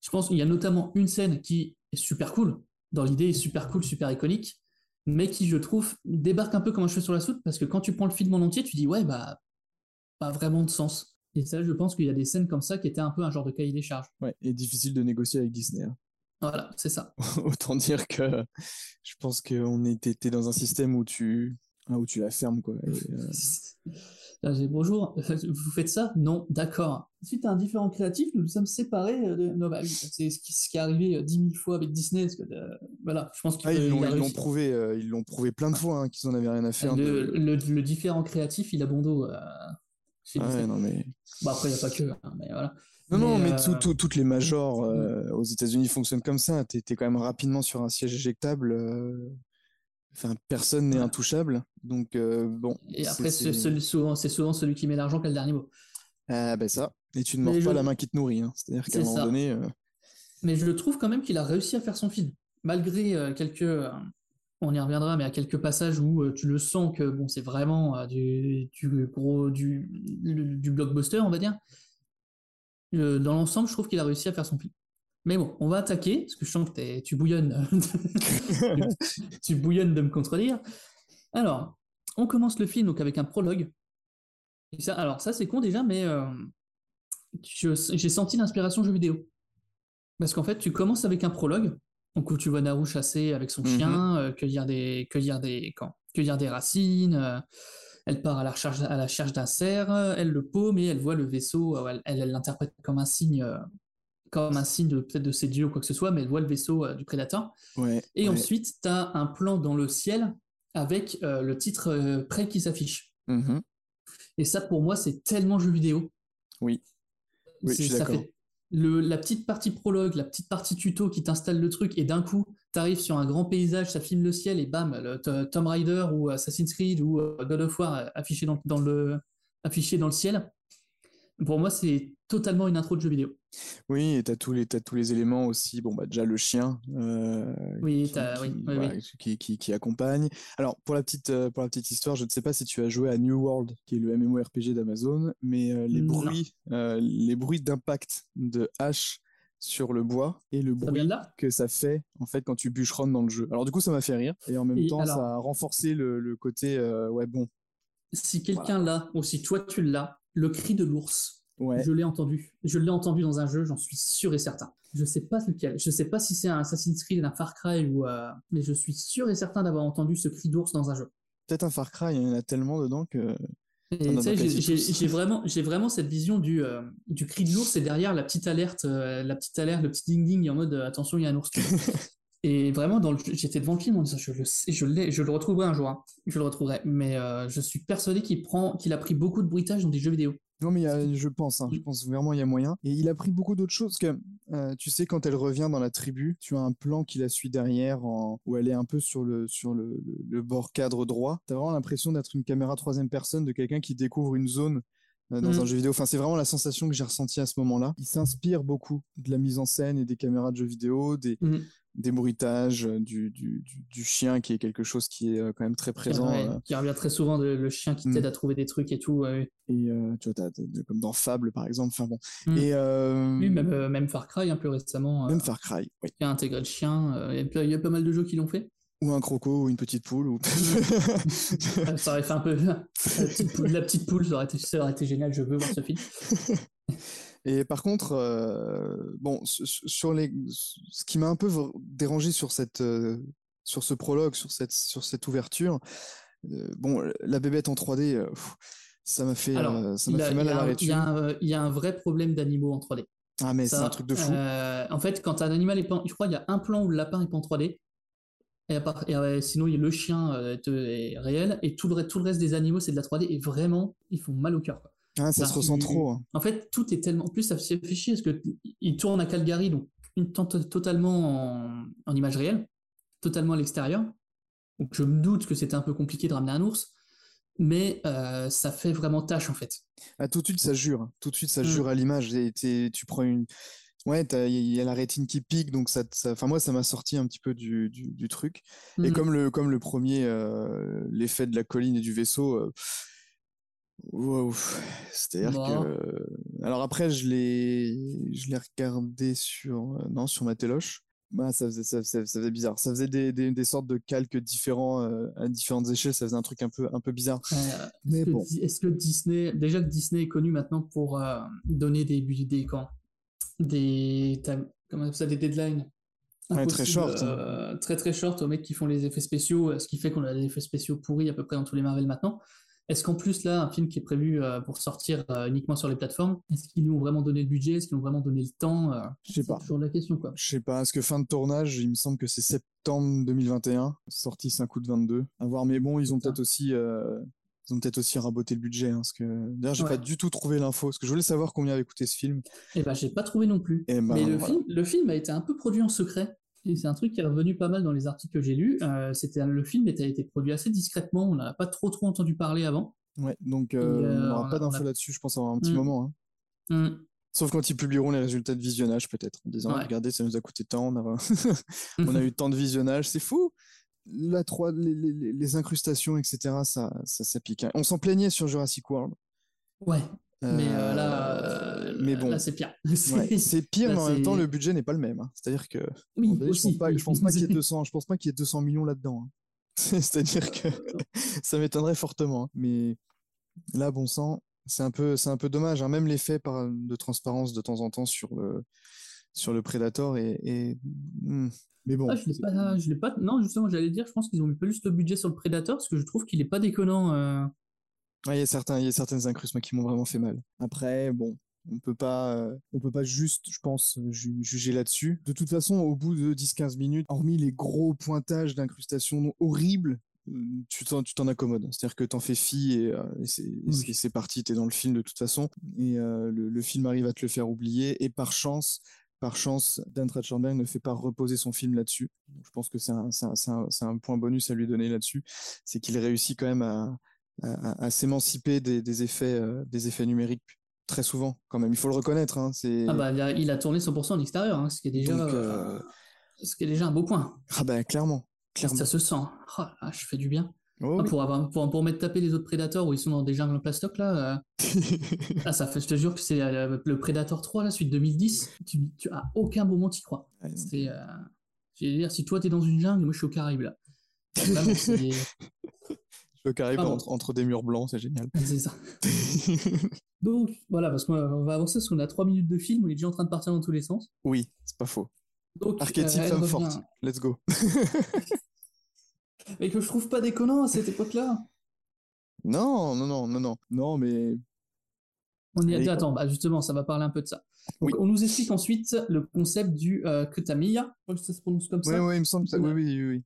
je pense qu'il y a notamment une scène qui est super cool. Dans l'idée, est super cool, super iconique, mais qui, je trouve, débarque un peu comme un cheveu sur la soupe parce que quand tu prends le film en entier, tu dis ouais, bah, pas vraiment de sens. Et ça, je pense qu'il y a des scènes comme ça qui étaient un peu un genre de cahier des charges. Ouais, et difficile de négocier avec Disney. hein. Voilà, c'est ça. Autant dire que je pense qu'on était dans un système où tu, ah, où tu la fermes, quoi. Et, euh, bonjour, vous faites ça? Non, d'accord. Suite à un différent créatif, nous nous sommes séparés euh, de. Bah oui, c'est ce qui, ce qui est arrivé euh, dix mille fois avec Disney. Parce que, euh, voilà, je pense qu'il ah, l'ont, prouvé, euh, ils l'ont prouvé plein de fois hein, qu'ils en avaient rien à faire. Le, de- le, le différent créatif, il a bon dos. Ouais, non mais. Bon, après, il n'y a pas que, hein, mais voilà. Non, non, mais euh, tout- tout- toutes les majors euh, aux États-Unis fonctionnent comme ça. T'es t'es quand même rapidement sur un siège éjectable. euh, Enfin, personne n'est Ouais. intouchable. Donc, bon. Et après, c'est- souvent, souvent celui qui met l'argent qui a le dernier mot. Ah, ben ça. Et tu ne Mais mords pas je- la main qui te nourrit. hein. C'est-à-dire qu'à un moment donné. Mais je trouve quand même qu'il a réussi à faire son film, malgré quelques, on y reviendra, mais à quelques passages où euh, tu le sens que bon, c'est vraiment euh, du, du gros, du, blockbuster, on va dire. Euh, dans l'ensemble, je trouve qu'il a réussi à faire son film. Mais bon, on va attaquer, parce que je sens que tu bouillonnes, tu bouillonnes de me contredire. Alors, on commence le film donc avec un prologue. Et ça, alors ça c'est con déjà, mais euh, j'ai senti l'inspiration jeu vidéo. Parce qu'en fait, tu commences avec un prologue, donc où tu vois Naru chasser avec son Mhm. chien, euh, cueillir des, cueillir des, quand, cueillir des racines. euh, elle part à la recherche, à la recherche d'un cerf, euh, elle le paume et elle voit le vaisseau. euh, elle- elle elle l'interprète comme un signe, euh, comme un signe peut-être de ses dieux ou quoi que ce soit, mais elle voit le vaisseau euh, du prédateur. Ouais. Et ouais. ensuite, tu as un plan dans le ciel avec euh, le titre euh, prêt qui s'affiche. Mhm. Et ça, pour moi, c'est tellement jeu vidéo. Oui. Oui, je C'est- suis ça fait la petite partie prologue, la petite partie tuto qui t'installe le truc, et d'un coup, tu arrives sur un grand paysage, ça filme le ciel, et bam, le Tomb Raider ou Assassin's Creed ou euh, God of War affiché dans le ciel. Pour moi, c'est totalement une intro de jeu vidéo. Oui, et t'as tous les, t'as tous les éléments aussi. Bon, bah, déjà le chien. euh, Oui, qui, qui- oui, voilà, oui. qui- qui- qui accompagne. Alors, pour la petite, euh, pour la petite histoire, je ne sais pas si tu as joué à New World, qui est le MMORPG d'Amazon, mais euh, les bruits, euh, les bruits d'impact de hache sur le bois et le Ça bruit que ça fait en fait quand tu bûcheronnes dans le jeu. Alors du coup, ça m'a fait rire et en même Et temps, alors- ça a renforcé le, le côté ouais bon. Si quelqu'un l'a, ou si toi tu l'as, le cri de l'ours. Ouais. Je l'ai entendu. Je l'ai entendu dans un jeu, j'en suis sûr et certain. Je sais pas lequel. Je sais pas si c'est un Assassin's Creed, un Far Cry ou. euh, Mais je suis sûr et certain d'avoir entendu ce cri d'ours dans un jeu. Peut-être un Far Cry, il y en a tellement dedans que. J'ai- vraiment, j'ai vraiment cette vision du, euh, du cri de l'ours et derrière la petite alerte, euh, la petite alerte, le petit ding ding en mode euh, attention, il y a un ours. et vraiment, dans j'étais devant le film en disant je le sais, je l'ai, je le retrouverai un jour, hein. je le retrouverai. Mais je suis persuadé qu'il prend, qu'il a pris beaucoup de bruitage dans des jeux vidéo. Non, mais a- je pense, hein, je pense vraiment il y a moyen. Et il a pris beaucoup d'autres choses. Que, euh, tu sais, quand elle revient dans la tribu, tu as un plan qui la suit derrière, en- où elle est un peu sur le, sur le, le- le bord cadre droit. Tu as vraiment l'impression d'être une caméra troisième personne de quelqu'un qui découvre une zone euh, dans Mm. un jeu vidéo. Enfin, c'est vraiment la sensation que j'ai ressentie à ce moment-là. Il s'inspire beaucoup de la mise en scène et des caméras de jeux vidéo, des, Mm. Des bruitages, euh, du, du, du- du chien qui est quelque chose qui est euh, quand même très présent. Ouais, euh, Qui revient très souvent, de- le chien qui Mm. t'aide à trouver des trucs et tout. ouais. et euh, tu vois, comme dans Fable, par exemple. Enfin bon. Mm. Et euh, Oui, même, même Far Cry, un peu récemment, même Far Cry, oui. qui a intégré le chien. il y a pas mal de jeux qui l'ont fait. Ou un croco, ou une petite poule. Ou... Euh, ça aurait fait un peu. La petite poule, la petite poule, ça aurait été, ça aurait été génial, je veux voir ce film. Et par contre, euh, bon, su- su- sur les, ce qui m'a un peu dérangé sur cette, euh, sur ce prologue, sur cette, sur cette ouverture, euh, bon, la bébête en 3D, euh, pff, ça m'a fait, Alors, ça il m'a a- fait mal il à la il y, a un, il y a un vrai problème d'animaux en 3D. Ah mais c'est un truc de fou. en fait, quand un animal est pas, je crois qu'il y a un plan où le lapin est pas en 3D. Et, part- et, sinon, il y a le chien est réel et tout le, re- tout le reste des animaux c'est de la 3D et vraiment ils font mal au cœur. quoi. Ah, ça se ressent trop. hein. En fait, tout est tellement. En plus, ça fait chier parce que il tourne à Calgary, donc une tente totalement en, en image réelle, totalement à l'extérieur. Donc je me doute que c'était un peu compliqué de ramener un ours, mais euh, ça fait vraiment tâche en fait. Ah, tout de suite, ça jure. hein. Tout de suite, ça Mm. jure à l'image. Et tu prends une. Ouais, il y a la rétine qui pique, donc ça, enfin moi, ça m'a sorti un petit peu du, du, du truc. Et Mm. comme le, comme le premier, euh, l'effet de la colline et du vaisseau, euh, wow, c'est-à-dire que. Alors après, je l'ai, je l'ai regardé sur, euh, non, sur ma téloche. Bah, ça faisait, ça, ça- ça faisait bizarre. Ça faisait des, des, des sortes de calques différents euh, à différentes échelles. Ça faisait un truc un peu, un peu bizarre. Euh, Mais Est-ce que, bon. Di- est-ce que Disney, déjà que Disney est connu maintenant pour euh, donner des, des, quand, des, comment ça, des deadlines Ouais, très short, euh, très très short aux mecs qui font les effets spéciaux, euh, ce qui fait qu'on a des effets spéciaux pourris à peu près dans tous les Marvel maintenant. Est-ce qu'en plus là, un film qui est prévu euh, pour sortir euh, uniquement sur les plateformes, est-ce qu'ils lui ont vraiment donné le budget, est-ce qu'ils ont vraiment donné le temps euh, Je sais c'est pas. toujours la question quoi. Je sais pas, est-ce que fin de tournage, il me semble que c'est septembre 2021, sorti 5 août 22. À voir, mais bon, ils ont peut-être aussi, euh, ils ont peut-être aussi raboté le budget, hein, parce que d'ailleurs, j'ai Ouais. pas du tout trouvé l'info, parce que je voulais savoir combien avait coûté ce film. Eh ben, j'ai pas trouvé non plus. Et ben, Mais le, voilà. film, le film a été un peu produit en secret. C'est un truc qui est revenu pas mal dans les articles que j'ai lus. Euh, c'était le film était- a été produit assez discrètement. On n'a pas trop trop entendu parler avant. Ouais, donc euh, euh, on n'aura pas d'infos a- là-dessus, je pense avoir un petit Mm. moment. hein. Hmm. Sauf quand ils publieront les résultats de visionnage, peut-être, en disant, Ouais. regardez, ça nous a coûté tant, on a, on a eu tant de visionnage, c'est fou. La 3, les, les- les- les incrustations, etc., ça, ça, ça pique. hein. On s'en plaignait sur Jurassic World. Ouais. Mais euh, Euh, là, euh, mais bon. c'est pire. Ouais, c'est pire, Là, mais en même temps, le budget n'est pas le même. hein. C'est-à-dire que oui, je pense pas, oui. je pense pas qu'il y ait 200, je pense pas qu'il y ait 200 millions là-dedans. hein. C'est-à-dire que ça m'étonnerait fortement. hein. Mais là, bon sang, c'est un peu, c'est un peu dommage. Même l'effet de transparence de temps en temps sur le, sur le Predator et, et- hmm. mais bon. Ah, je l'ai pas, je l'ai pas. Non, justement, j'allais dire, je pense qu'ils ont mis plus le budget sur le Predator parce que je trouve qu'il est pas déconnant. euh. Ouais, il y a certains, il y a certaines incrustes moi, qui m'ont vraiment fait mal. Après, bon, on peut pas, euh, on peut pas juste, je pense, ju- juger là-dessus. De toute façon, au bout de 10-15 minutes, hormis les gros pointages d'incrustation horribles, euh, tu t'en, tu t'en accommodes. C'est-à-dire que t'en fais fi et, euh, et c'est, c'est parti, t'es dans le film de toute façon. Et euh, le, le film arrive à te le faire oublier. Et par chance, par chance, Dan Trachtenberg ne fait pas reposer son film là-dessus. Je pense que c'est un, un point bonus à lui donner là-dessus. C'est qu'il réussit quand même à, à, s'émanciper des, des effets, euh, des effets numériques très souvent, quand même. Il faut le reconnaître. Hein, c'est... Ah bah, il a, tourné 100% en extérieur, hein, ce qui est déjà, Donc, euh, euh, ce qui est déjà un beau point. Ah bah clairement. clairement. Ça se sent. Oh, là, je fais du bien. Oh, Ah, oui. pour, avoir, pour, pour mettre taper les autres prédateurs où ils sont dans des jungles en plastoc là. euh, ah, ça fait, je te jure que c'est euh, le Predator 3, la suite 2010. Tu, tu à aucun moment t'y crois. Non. C'est, je veux dire, si toi t'es dans une jungle, moi je suis au Caraïbe là. Vraiment, c'est- Le carré entre, entre des murs blancs, c'est génial. C'est ça. Donc, voilà, parce qu'on va avancer parce qu'on a 3 minutes de film, on est déjà en train de partir dans tous les sens. oui, c'est pas faux. Donc, Archétype euh, femme revient- forte. Let's go. Et que je trouve pas déconnant à cette époque-là. Non, non, non, non, non. Non, mais On y Allez. Attends, bah justement, ça va parler un peu de ça. Donc, Oui. On nous explique ensuite le concept du euh, Kutamiya, je crois que ça se prononce comme ça, ouais, il me semble que ça. Oui, oui, oui, oui.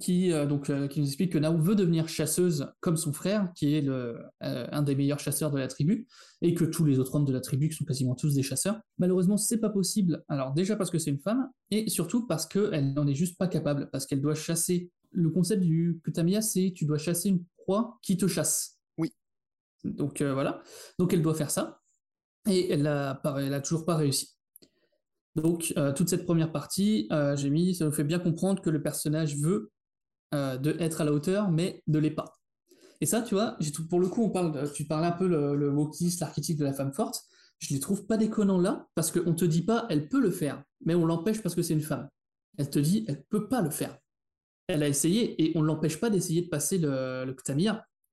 Qui, euh, donc, euh, qui nous explique que Nao veut devenir chasseuse comme son frère, qui est le, euh, un des meilleurs chasseurs de la tribu, et que tous les autres hommes de la tribu, qui sont quasiment tous des chasseurs. Malheureusement, c'est pas possible. Alors déjà parce que c'est une femme, et surtout parce qu'elle n'en est juste pas capable, parce qu'elle doit chasser. Le concept du Kutamiya, c'est tu dois chasser une proie qui te chasse. Oui. Donc voilà. Donc elle doit faire ça, et elle a, elle a toujours pas réussi. Donc, euh, toute cette première partie, euh, j'ai mis, ça nous fait bien comprendre que le personnage veut euh, être à la hauteur, mais ne l'est pas. Et ça, tu vois, pour le coup, on parle, tu parlais un peu le, le l'archétype de la femme forte. Je les trouve pas déconnants là, parce qu'on te dit pas, elle peut le faire, mais on l'empêche parce que c'est une femme. Elle te dit, elle peut pas le faire. Elle a essayé, et on l'empêche pas d'essayer de passer le, le.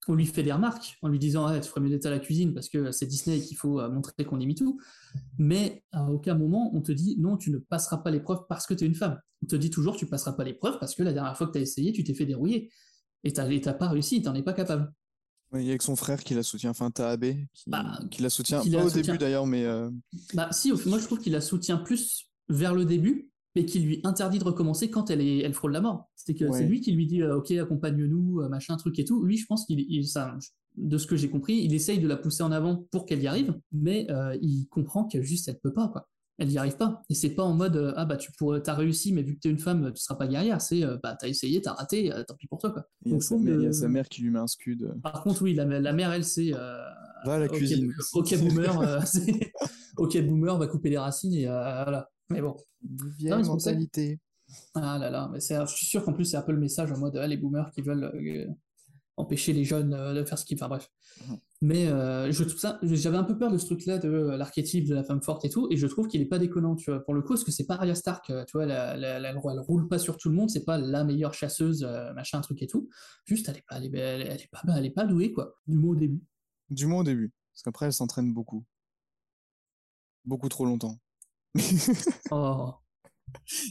On lui fait des remarques en lui disant, ah, tu ferais mieux d'être à la cuisine parce que c'est Disney et qu'il faut euh, montrer qu'on est tout. Mais à aucun moment on te dit non, tu ne passeras pas l'épreuve parce que tu es une femme. On te dit toujours tu passeras pas l'épreuve parce que la dernière fois que tu as essayé, tu t'es fait dérouiller. Et tu n'as pas réussi, tu n'en es pas capable. Oui, Il y a que son frère qui la soutient, enfin Taabe, qui, Bah, qui la soutient. qui Pas la au soutient. début d'ailleurs, mais euh, Bah si, moi je trouve qu'il la soutient plus vers le début, mais qui lui interdit de recommencer quand elle, est, elle frôle la mort. C'est que Ouais. c'est lui qui lui dit euh, ok accompagne-nous, euh, machin truc et tout. Lui je pense qu'il il- ça, de ce que j'ai compris, il essaye de la pousser en avant pour qu'elle y arrive, mais euh, il comprend que juste elle peut pas quoi. Elle n'y arrive pas. Et c'est pas en mode euh, ah bah tu pourrais, t'as réussi, mais vu que t'es une femme, tu seras pas guerrière. C'est euh, bah t'as essayé, t'as raté, euh, tant pis pour toi quoi. il y, a sa mère, il y a le- sa mère qui lui met un scud. Par contre oui, la, la mère elle c'est euh, Va à la ok, cuisine. ok boomer, euh, ok boomer va couper les racines et euh, voilà. Mais bon. Vieille Non, mentalité. Ah là là, mais c'est, je suis sûr qu'en plus c'est un peu le message en mode ah, les boomers qui veulent euh, empêcher les jeunes euh, de faire ce qu'ils. Enfin bref. Mhm. Mais euh, je trouve ça, j'avais un peu peur de ce truc-là de l'archétype de la femme forte et tout, et je trouve qu'il est pas déconnant, tu vois, pour le coup, parce que c'est pas Arya Stark, tu vois, la, la- la- elle roule pas sur tout le monde, c'est pas la meilleure chasseuse, machin, truc et tout. Juste, elle est pas, est- elle est pas, elle est pas douée, quoi, du moins au début. Du moins au début. Parce qu'après, elle s'entraîne beaucoup. Beaucoup trop longtemps. Oh.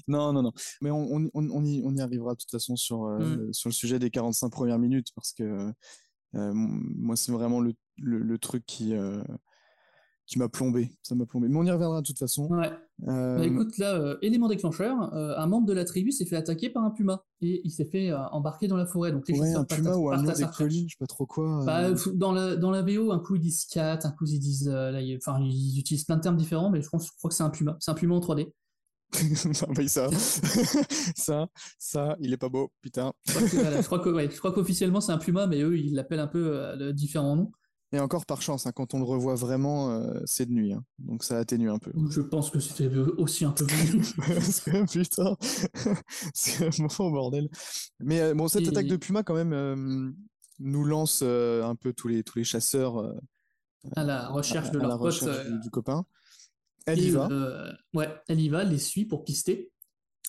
Non, non, non. Mais on, on, on- on y, on y arrivera de toute façon sur, euh, Mm. sur le sujet des 45 premières minutes parce que euh, moi, c'est vraiment le, le, le truc qui, euh, qui m'a plombé. Ça m'a plombé. Mais on y reviendra de toute façon. Ouais. Euh, Bah écoute, là, euh, élément déclencheur, euh, un membre de la tribu s'est fait attaquer par un puma et il s'est fait euh, embarquer dans la forêt. Donc les ouais, un puma ou un lion des collines, je sais pas trop quoi. Bah, dans, la, dans la VO, un coup ils disent cat, un coup ils disent. là, il- enfin, ils utilisent plein de termes différents, mais je, pense, je crois que c'est un puma. C'est un puma en 3D. Ah bah, ça, ça, ça, il est pas beau, putain. Je crois que- voilà, que- ouais, qu'officiellement c'est un puma, mais eux ils l'appellent un peu de différents noms. Et encore par chance, hein, quand on le revoit vraiment, euh, c'est de nuit. hein. Donc ça atténue un peu. Je pense que c'était aussi un peu. Parce que, putain, c'est un bon bordel. Mais euh, bon, cette Et- attaque de Puma, quand même, euh, nous lance euh, un peu tous les, tous les chasseurs euh, à la recherche de à la leur pote. recherche euh, du, du copain. Elle et, y va. euh, ouais, elle y va, les suit pour pister.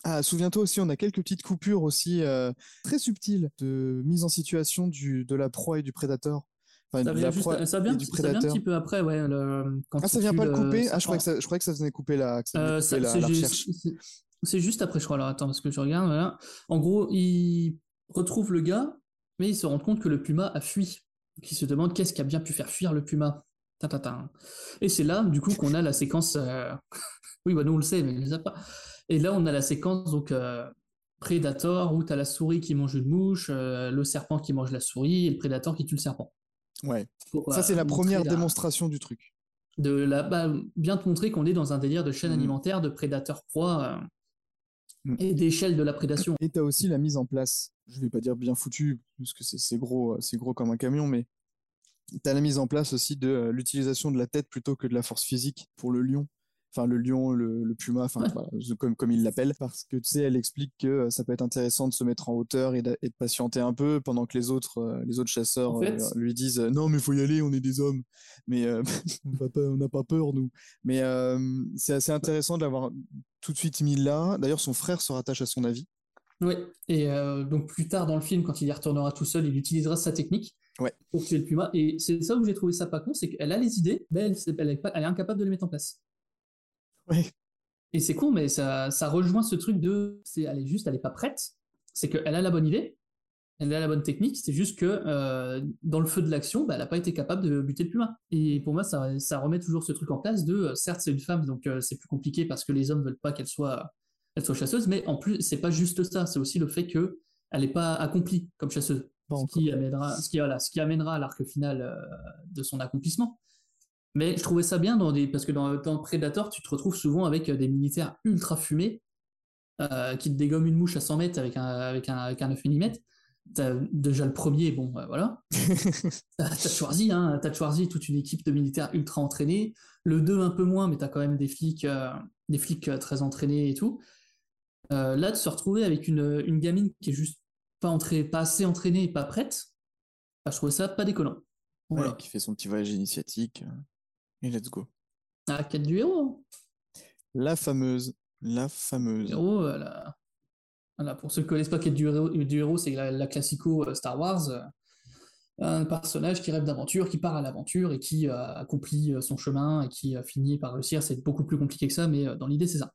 Ah, souviens-toi aussi, on a quelques petites coupures aussi euh, très subtiles de mise en situation du, de la proie et du prédateur. Ça vient, juste- proie ça vient- et du ça vient un petit peu après, ouais. le- quand Ah, ça vient pas le couper? Ah, je croyais, que ça, je croyais que ça venait couper la, Euh, ça- c'est la ju- recherche. c'est- C'est juste après, je crois. Alors attends, parce que je regarde. Voilà. En gros, il retrouve le gars, mais il se rend compte que le puma a fui. Donc, il se demande qu'est-ce qui a bien pu faire fuir le puma. Et c'est là, du coup, qu'on a la séquence. euh, oui, bah nous on le sait, mais il ne a pas. Et là, on a la séquence donc euh, Predator où tu as la souris qui mange une mouche, euh, le serpent qui mange la souris et le prédateur qui tue le serpent. Ouais. Pour, Ça, euh, c'est la première la- démonstration du truc. de la, bah, bien te montrer qu'on est dans un délire de chaîne Mhm. alimentaire, de prédateur-proie euh, Mhm. et d'échelle de la prédation. Et tu as aussi la mise en place, je vais pas dire bien foutu, parce que c'est gros, euh, gros comme un camion, mais tu as la mise en place aussi de l'utilisation de la tête plutôt que de la force physique pour le lion. Enfin, le lion, le, le puma, enfin, Ouais. voilà, je- comme, comme il l'appelle, parce que tu sais, elle explique que euh, ça peut être intéressant de se mettre en hauteur et de, et de patienter un peu pendant que les autres, euh, les autres chasseurs En fait- euh, lui disent non, mais faut y aller, on est des hommes, mais euh, on n'a pas, peur, nous. Mais c'est assez intéressant de l'avoir tout de suite mis là. D'ailleurs, son frère se rattache à son avis. Ouais. Et donc plus tard dans le film, quand il y retournera tout seul, il utilisera sa technique Ouais. pour tuer le puma. Et c'est ça où j'ai trouvé ça pas con, c'est qu'elle a les idées, mais elle, elle est pas- elle est incapable de les mettre en place. Ouais. Et c'est con, mais ça, ça rejoint ce truc de, c'est, elle est juste, elle est pas prête. C'est qu'elle a la bonne idée, elle a la bonne technique. C'est juste que euh, dans le feu de l'action, bah, elle n'a pas été capable de buter le puma. Et pour moi, ça, ça remet toujours ce truc en place de, euh, certes, c'est une femme, donc euh, c'est plus compliqué parce que les hommes veulent pas qu'elle soit, elle soit chasseuse, mais en plus, c'est pas juste ça. C'est aussi le fait que elle n'est pas accomplie comme chasseuse. Ce qui, amènera, ce, qui, voilà, ce qui amènera à l'arc final de son accomplissement. Mais je trouvais ça bien dans des, parce que dans, dans Predator, tu te retrouves souvent avec euh, des militaires ultra fumés euh, qui te dégomment une mouche à 100 mètres avec un, avec un, avec un 9 mm. T'as déjà le premier, bon, euh, voilà. T'as Schwarzy, hein, t'as Schwarzy, toute une équipe de militaires ultra entraînés. Le 2, un peu moins, mais t'as quand même des flics, euh, des flics très entraînés et tout. Euh, là, de se retrouver avec une, une gamine qui est juste pas, pas assez entraînée et pas prête, bah, je trouvais ça pas déconnant. Voilà. Ouais, qui fait son petit voyage initiatique. Et let's go. Ah, quête du héros. La fameuse. La fameuse. héros, euh, la- voilà, pour ceux qui ne connaissent pas quête du héros, du héros c'est la, la classico euh, Star Wars. euh, un personnage qui rêve d'aventure, qui part à l'aventure et qui euh, accomplit son chemin et qui euh, finit par réussir. C'est beaucoup plus compliqué que ça, mais euh, dans l'idée, c'est ça.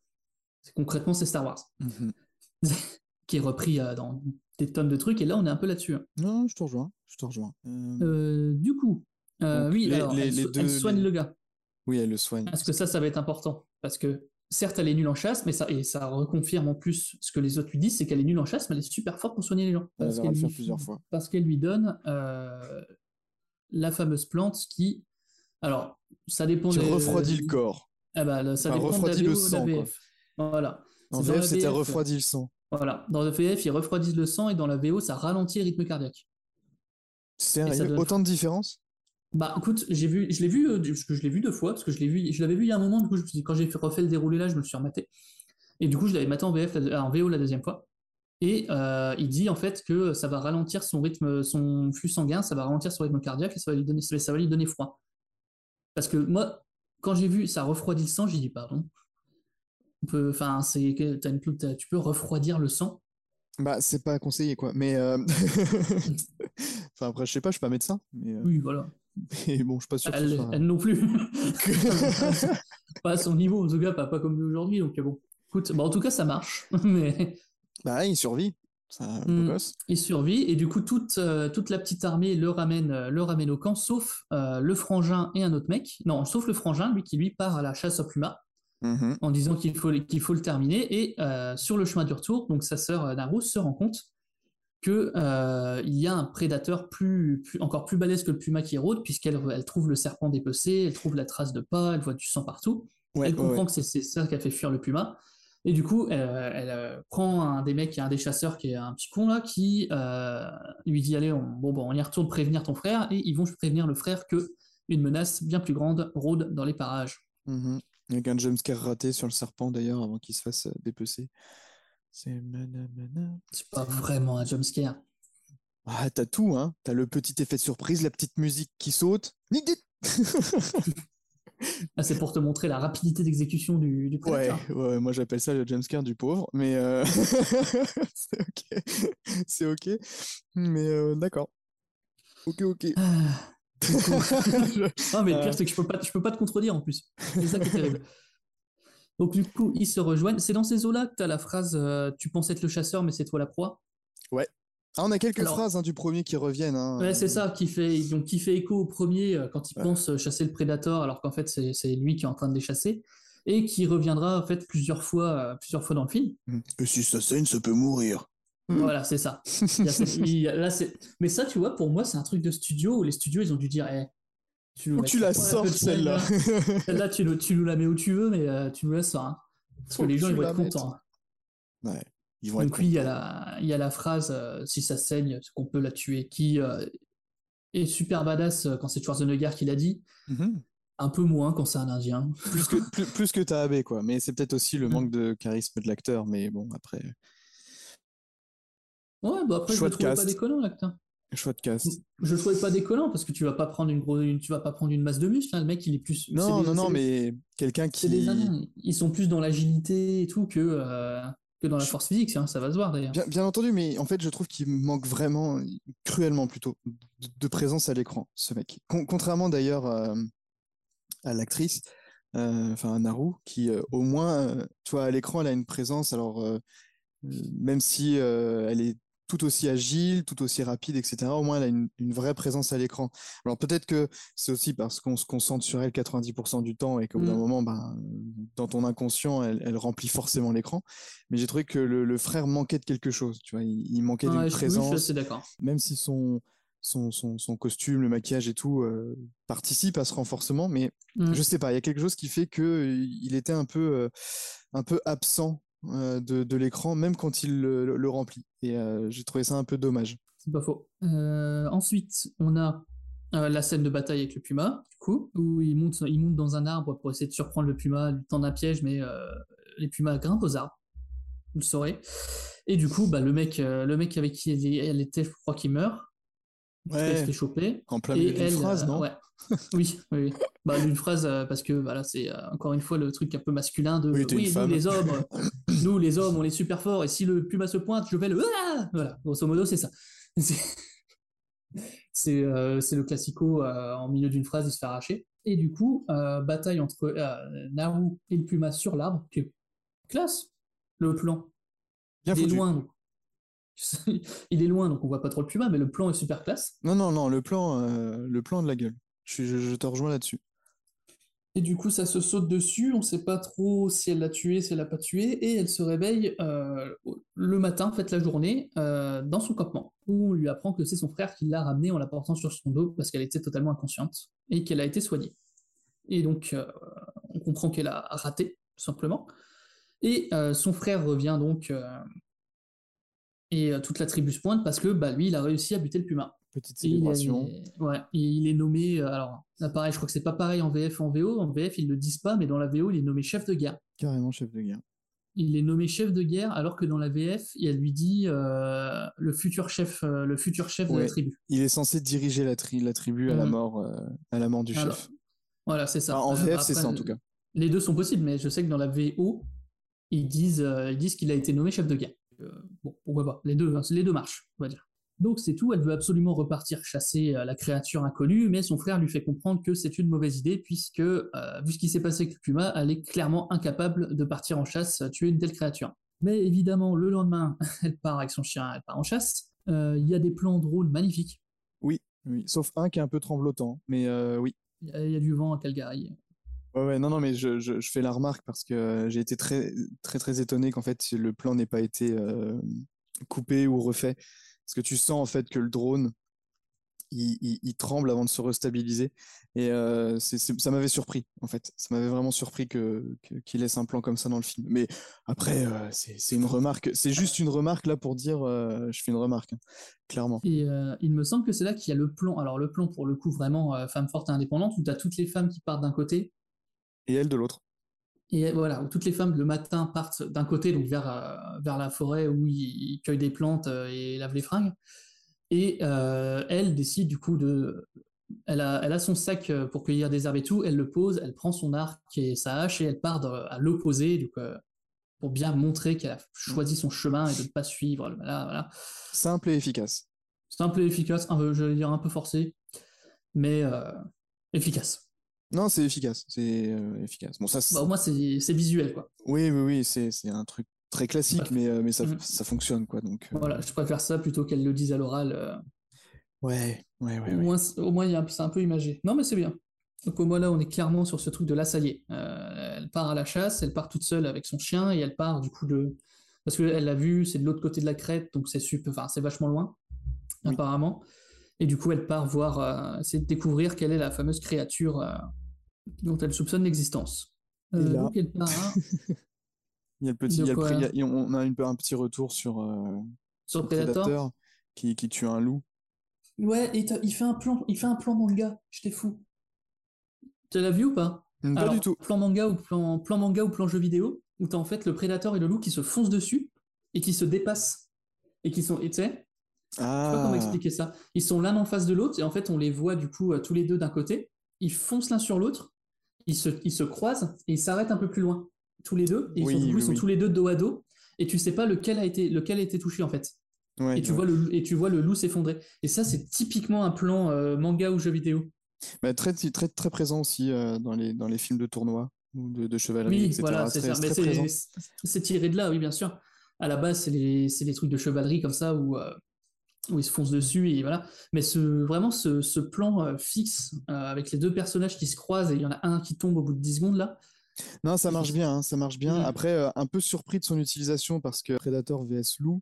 Concrètement, c'est Star Wars, Mhm. qui est repris dans des tonnes de trucs, et là, on est un peu là-dessus. hein. Non, je te rejoins. Je te rejoins. Du coup, euh, oui, les- alors, les- elle, les so- deux- elle soigne le gars. Oui, elle le soigne. Parce que ça, ça va être important. Parce que certes, elle est nulle en chasse, mais ça, et ça reconfirme en plus ce que les autres lui disent, c'est qu'elle est nulle en chasse, mais elle est super forte pour soigner les gens. Parce lui- plusieurs fois. Parce qu'elle lui donne euh, la fameuse plante qui. Alors, ça dépend Qui des- refroidit le corps. Ah bah, ça Enfin, dépend refroidit le de sang, quoi. Voilà. En C'est dans VF, c'était VF, refroidi le sang. Voilà. Dans le VF, ils refroidissent le sang et dans la VO, ça ralentit le rythme cardiaque. Sérieux ça donne- Autant de différence Bah écoute, j'ai vu, je l'ai vu, euh, parce que je l'ai vu deux fois, parce que je l'ai vu, je l'avais vu il y a un moment, du coup, je me suis dit, quand j'ai fait- refait le déroulé là, je me le suis rematé. Et du coup, je l'avais maté en VF, la- en VO la deuxième fois. Et euh, il dit en fait que ça va ralentir son rythme, son flux sanguin, ça va ralentir son rythme cardiaque et ça va lui donner, ça va lui donner froid. Parce que moi, quand j'ai vu ça refroidit le sang, j'ai dit pardon. On peut, enfin, c'est, tu peux refroidir le sang. Bah, c'est pas conseillé, quoi. Mais. euh, enfin, après, je sais pas, je suis pas médecin. Mais, euh, Oui, voilà. Mais bon, je suis pas sûr que ce Elle, soit- elle non plus. pas à son niveau, en tout cas, pas, pas comme nous aujourd'hui. Donc bon, écoute, bah, en tout cas, ça marche. Mais Bah, il survit. Hmm. il survit et du coup, toute, euh, toute la petite armée le ramène, euh, le ramène au camp, sauf euh, le frangin et un autre mec. Non, sauf le frangin, lui qui lui part à la chasse au puma Mhm. en disant qu'il faut, qu'il faut le terminer. Et sur le chemin du retour, donc sa sœur Naru se rend compte que euh, il y a un prédateur plus, plus- encore plus balèze que le puma qui rôde, puisqu'elle elle trouve le serpent dépecé, elle trouve la trace de pas, elle voit du sang partout. Ouais, elle comprend ouais. que c'est ça qui a fait fuir le puma. Et du coup, elle, elle, euh, prend un des mecs, un des chasseurs qui est un petit con là, qui euh, lui dit allez, on, bon, bon, on y retourne prévenir ton frère, et ils vont prévenir le frère que une menace bien plus grande rôde dans les parages. Mhm. Avec un jumpscare raté sur le serpent, d'ailleurs, avant qu'il se fasse dépecer. C'est. mana, mana. C'est pas vraiment un jumpscare. Ah, t'as tout, hein. T'as le petit effet de surprise, la petite musique qui saute. Ah, c'est pour te montrer la rapidité d'exécution du, du Ouais, prédateur. ouais, moi j'appelle ça le jumpscare du pauvre, mais euh, c'est ok, c'est ok, mais euh, d'accord. Ok, ok. Ah, Non, mais le Euh. pire, c'est que je peux pas, je peux pas te contredire en plus. C'est ça qui est terrible. Donc, du coup, ils se rejoignent. C'est dans ces eaux-là que tu as la phrase euh, Tu penses être le chasseur, mais c'est toi la proie. Ah, on a quelques Alors- phrases hein, du premier qui reviennent. Hein. Ouais, c'est ça qui fait, donc, qui fait écho au premier euh, quand il Ouais. pense euh, chasser le prédateur, alors qu'en fait, c'est lui qui est en train de les chasser. Et qui reviendra en fait plusieurs fois, euh, plusieurs fois dans le film. Et si ça saigne, ça peut mourir. Mm. Voilà, c'est ça. Il y a cette- il y a- là, c'est- Mais ça, tu vois, pour moi, c'est un truc de studio où les studios, ils ont dû dire Eh, tu, nous tu la Ouais, celle-là. Celle-là, tu, nous- tu nous la mets où tu veux, mais euh, tu nous la sors. hein. Parce Faut que les gens, ils vont être contents. hein. Ouais, ils vont être Donc oui, il y, a la, il y a la phrase euh, si ça saigne, qu'on peut la tuer, qui euh, est super badass quand c'est Schwarzenegger qui l'a dit, Mhm. un peu moins quand c'est un Indien. plus que plus, plus que AB, quoi. Mais c'est peut-être aussi le Mm. manque de charisme de l'acteur, mais bon, après, Ouais, bah après, je le trouvais pas déconnant, l'acteur. Choix de cast. Je trouvais pas déconnant parce que tu vas pas prendre une grosse, tu vas pas prendre une masse de muscles. hein, Le mec, il est plus. Non, des- non, non, des- mais quelqu'un des qui. Indiens. Ils sont plus dans l'agilité et tout que. euh, que dans la force physique, hein, ça va se voir d'ailleurs. Bien, bien entendu, mais en fait, je trouve qu'il manque vraiment, cruellement plutôt, de, de présence à l'écran, ce mec. Con- contrairement d'ailleurs euh, à l'actrice, euh, enfin à Naru, qui au moins, tu vois, à l'écran, elle a une présence, alors même si euh, elle est tout aussi agile, tout aussi rapide, etc., au moins elle a une, une vraie présence à l'écran. Alors peut-être que c'est aussi parce qu'on se concentre sur elle 90% du temps et qu'au bout d'un Mm. moment, ben, dans ton inconscient, elle, elle remplit forcément l'écran. Mais j'ai trouvé que le, le frère manquait de quelque chose, tu vois, il, il manquait Ouais, d'une oui, présence d'accord. même si son, son, son, son costume, le maquillage et tout euh, participe à ce renforcement, mais Mm. je sais pas, il y a quelque chose qui fait que euh, il était un peu, euh, un peu absent de, de l'écran, même quand il le, remplit. Et euh, j'ai trouvé ça un peu dommage. C'est pas faux. Euh, ensuite, on a euh, la scène de bataille avec le puma, du coup, où il monte, il monte dans un arbre pour essayer de surprendre le puma, lui tendre un piège, mais euh, les pumas grimpent aux arbres. Vous le saurez. Et du coup, bah, le mec, euh, le mec avec qui elle, elle était, je crois qu'il meurt. Cas, il se fait choper. En plein Et milieu elle, phrase, euh, non? ouais. oui, oui, oui. Bah, d'une phrase, euh, parce que voilà, c'est euh, encore une fois le truc un peu masculin de Oui, nous les hommes, nous les hommes, on est super forts, et si le puma se pointe, je vais le. Ah voilà, grosso modo, c'est ça. C'est- euh, c'est le classico en milieu d'une phrase, il se fait arracher. Et du coup, bataille entre Naru et le puma sur l'arbre, qui est classe, le plan. Bien il est loin, donc. il est loin, donc on voit pas trop le puma, mais le plan est super classe. Non, non, non, le plan, le plan de la gueule. Je, te rejoins là-dessus. Et du coup, ça se saute dessus, on sait pas trop si elle l'a tué, si elle l'a pas tué, et elle se réveille euh, le matin, en fait la journée, euh, dans son campement, où on lui apprend que c'est son frère qui l'a ramenée en la portant sur son dos parce qu'elle était totalement inconsciente, et qu'elle a été soignée. Et donc, euh, on comprend qu'elle a raté, tout simplement. Et son frère revient donc, et toute la tribu se pointe parce que bah, lui, il a réussi à buter le puma. Petite Et il est- célébration. ouais, et il est nommé. euh, alors, là, pareil, je crois que c'est pas pareil en VF en VO. En VF, ils le disent pas, mais dans la VO, il est nommé chef de guerre. Carrément chef de guerre. Il est nommé chef de guerre, alors que dans la VF, elle lui dit euh, le futur chef, euh, le futur chef de la tribu. Il est censé diriger la, tri- la tribu à la Mhm. mort, euh, à la mort du Alors, chef. Voilà, c'est ça. Enfin, en VF, c'est ça en tout cas. Les deux sont possibles, mais je sais que dans la VO, ils disent, ils disent qu'il a été nommé chef de guerre. Bon, pourquoi pas Les deux, hein, les deux marchent, on va dire. Donc c'est tout. Elle veut absolument repartir chasser euh, la créature inconnue, mais son frère lui fait comprendre que c'est une mauvaise idée puisque, euh, vu ce qui s'est passé avec le puma, elle est clairement incapable de partir en chasse, euh, tuer une telle créature. Mais évidemment, le lendemain, elle part avec son chien, elle part en chasse. Euh, Il y a des plans drôles magnifiques. Oui, oui. Sauf un qui est un peu tremblotant. Mais euh, oui. Il y, a- il y a du vent à Calgary. Ouais, ouais, non, non, mais je, je, je fais la remarque parce que j'ai été très, très, très étonné qu'en fait le plan n'ait pas été coupé ou refait. Parce que tu sens en fait que le drone, il, il- il tremble avant de se restabiliser. Et euh, ça m'avait surpris, en fait. Ça m'avait vraiment surpris que- qu'il laisse un plan comme ça dans le film. Mais après, euh, c'est une remarque. C'est juste une remarque là pour dire, euh, je fais une remarque, hein, clairement. Et il me semble que c'est là qu'il y a le plan. Alors, le plan, pour le coup, vraiment femme forte et indépendante, où tu as toutes les femmes qui partent d'un côté. Et elle de l'autre. Et voilà, où toutes les femmes le matin partent d'un côté, donc vers, euh, vers la forêt où ils, ils cueillent des plantes euh, et lavent les fringues. Et euh, elle décide du coup de. Elle a, elle a son sac pour cueillir des herbes et tout, elle le pose, elle prend son arc et sa hache et elle part de- à l'opposé, donc, euh, pour bien montrer qu'elle a choisi son chemin et de ne pas suivre. Voilà, voilà. Simple et efficace. Simple et efficace, un peu, je vais dire un peu forcé, mais euh, efficace. Non, c'est efficace. C'est euh, efficace. Bon, ça, Bah, au moins, c'est visuel, quoi. Oui, oui, oui, c'est un truc très classique, mais, euh, mais ça, ça fonctionne, quoi. Donc, euh, Voilà, je préfère ça plutôt qu'elle le dise à l'oral. ouais, ouais, ouais. au, ouais. moins, c'est- au moins, un- c'est un peu imagé. Non, mais c'est bien. Donc, au moins, là, on est clairement sur ce truc de là, ça y est. Elle part à la chasse, elle part toute seule avec son chien, et elle part, du coup, de. Parce qu'elle l'a vu, c'est de l'autre côté de la crête, donc c'est super... enfin, c'est vachement loin, Oui. apparemment. Et du coup, elle part voir, essayer de découvrir quelle est la fameuse créature dont elle soupçonne l'existence. Euh, part Il y a le petit, De il y a le il y on a une, un petit retour sur, euh, sur le Predator. prédateur qui, qui tue un loup. Ouais, et il fait un plan, il fait un plan manga, j'étais fou. Tu l'as vu ou pas? Hum, Pas Alors, du tout. Plan manga ou plan, plan manga ou plan jeu vidéo, où t'as en fait le prédateur et le loup qui se foncent dessus et qui se dépassent. Et qui sont, et tu sais, je sais pas comment Ah, expliquer ça. Ils sont l'un en face de l'autre et en fait on les voit du coup euh, tous les deux d'un côté. Ils foncent l'un sur l'autre, ils se, ils se croisent et ils s'arrêtent un peu plus loin, tous les deux. Et ils sont, du coup, oui, ils sont oui. tous les deux dos à dos. et tu sais pas lequel a été, lequel a été touché en fait. Ouais, et, tu ouais. vois le, et tu vois le loup s'effondrer. Et ça, c'est typiquement un plan euh, manga ou jeu vidéo. Bah, très, très, très présent aussi euh, dans, les, dans les films de tournoi ou de, de chevalerie, Oui, etc. voilà, c'est c'est- tiré de là, oui, bien sûr. À la base, c'est les, c'est les trucs de chevalerie comme ça où, euh, où ils se foncent dessus et voilà. Mais ce, vraiment, ce, ce plan euh, fixe euh, avec les deux personnages qui se croisent et il y en a un qui tombe au bout de 10 secondes là. Non, ça marche bien, hein, ça marche bien. Mhm. Après, euh, un peu surpris de son utilisation parce que Predator vs Loup,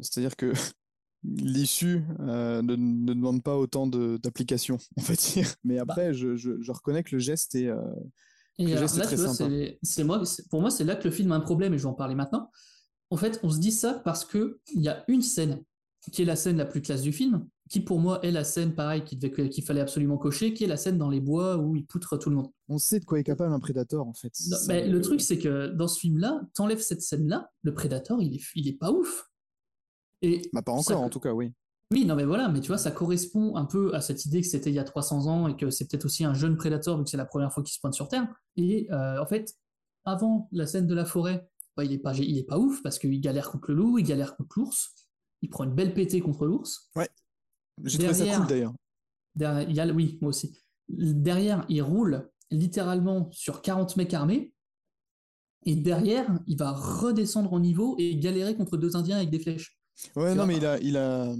c'est-à-dire que l'issue ne, ne demande pas autant d'application, on va dire. Mais après, je, je- je reconnais que le geste est, Et Le alors geste est là, très tu vois, c'est moi, pour moi, c'est là que le film a un problème et je vais en parler maintenant. En fait, on se dit ça parce que il y a une scène qui est la scène la plus classe du film, qui pour moi est la scène pareil qu'il fallait absolument cocher, qui est la scène dans les bois où il poutre tout le monde. on sait de quoi est capable un Predator en fait. Non, mais le truc, c'est que dans ce film-là, t'enlèves cette scène-là, le Predator, il est, il est pas ouf. Et bah, pas ça- encore en tout cas, oui. Oui, non, mais voilà, mais tu vois, ça correspond un peu à cette idée que c'était il y a 300 ans et que c'est peut-être aussi un jeune Predator vu que c'est la première fois qu'il se pointe sur Terre. Et euh, en fait, avant la scène de la forêt, bah, il, est pas, il est pas ouf parce qu'il galère contre le loup, il galère contre l'ours, il prend une belle pétée contre l'ours. J'ai trouvé ça derrière- cool d'ailleurs. Derrière, a, oui, moi aussi. Derrière, il roule littéralement sur 40 mecs armés. Et derrière, il va redescendre en niveau et galérer contre deux Indiens avec des flèches. Ouais, tu non, mais il a, il a,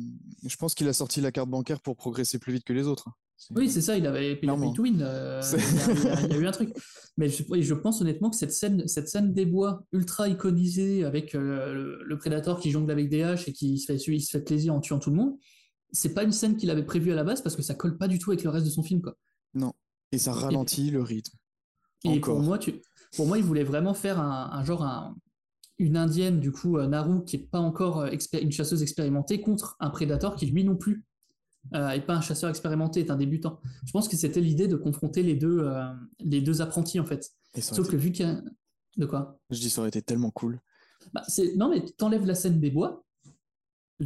je pense qu'il a sorti la carte bancaire pour progresser plus vite que les autres. Oui, c'est ça, il avait il a Clairement. pay to win, euh, il, y a, il y a- il y a eu un truc. Mais je, pense honnêtement que cette scène, cette scène des bois ultra iconisée avec euh, le, le Predator qui jongle avec des haches et qui se fait, il se fait plaisir en tuant tout le monde, c'est pas une scène qu'il avait prévue à la base parce que ça colle pas du tout avec le reste de son film. Quoi. Non. Et ça ralentit le rythme. Et Encore. pour moi, tu, pour moi, il voulait vraiment faire un, un genre un- une indienne, du coup, euh, Naru, qui est pas encore une chasseuse expérimentée, contre un prédateur qui lui non plus euh, est pas un chasseur expérimenté, est un débutant. Je pense que c'était l'idée de confronter les deux, euh, les deux apprentis en fait. Et Sauf été- que vu qu'il y a... De quoi? Je dis, ça aurait été tellement cool. bah. Non, mais t'enlèves la scène des bois,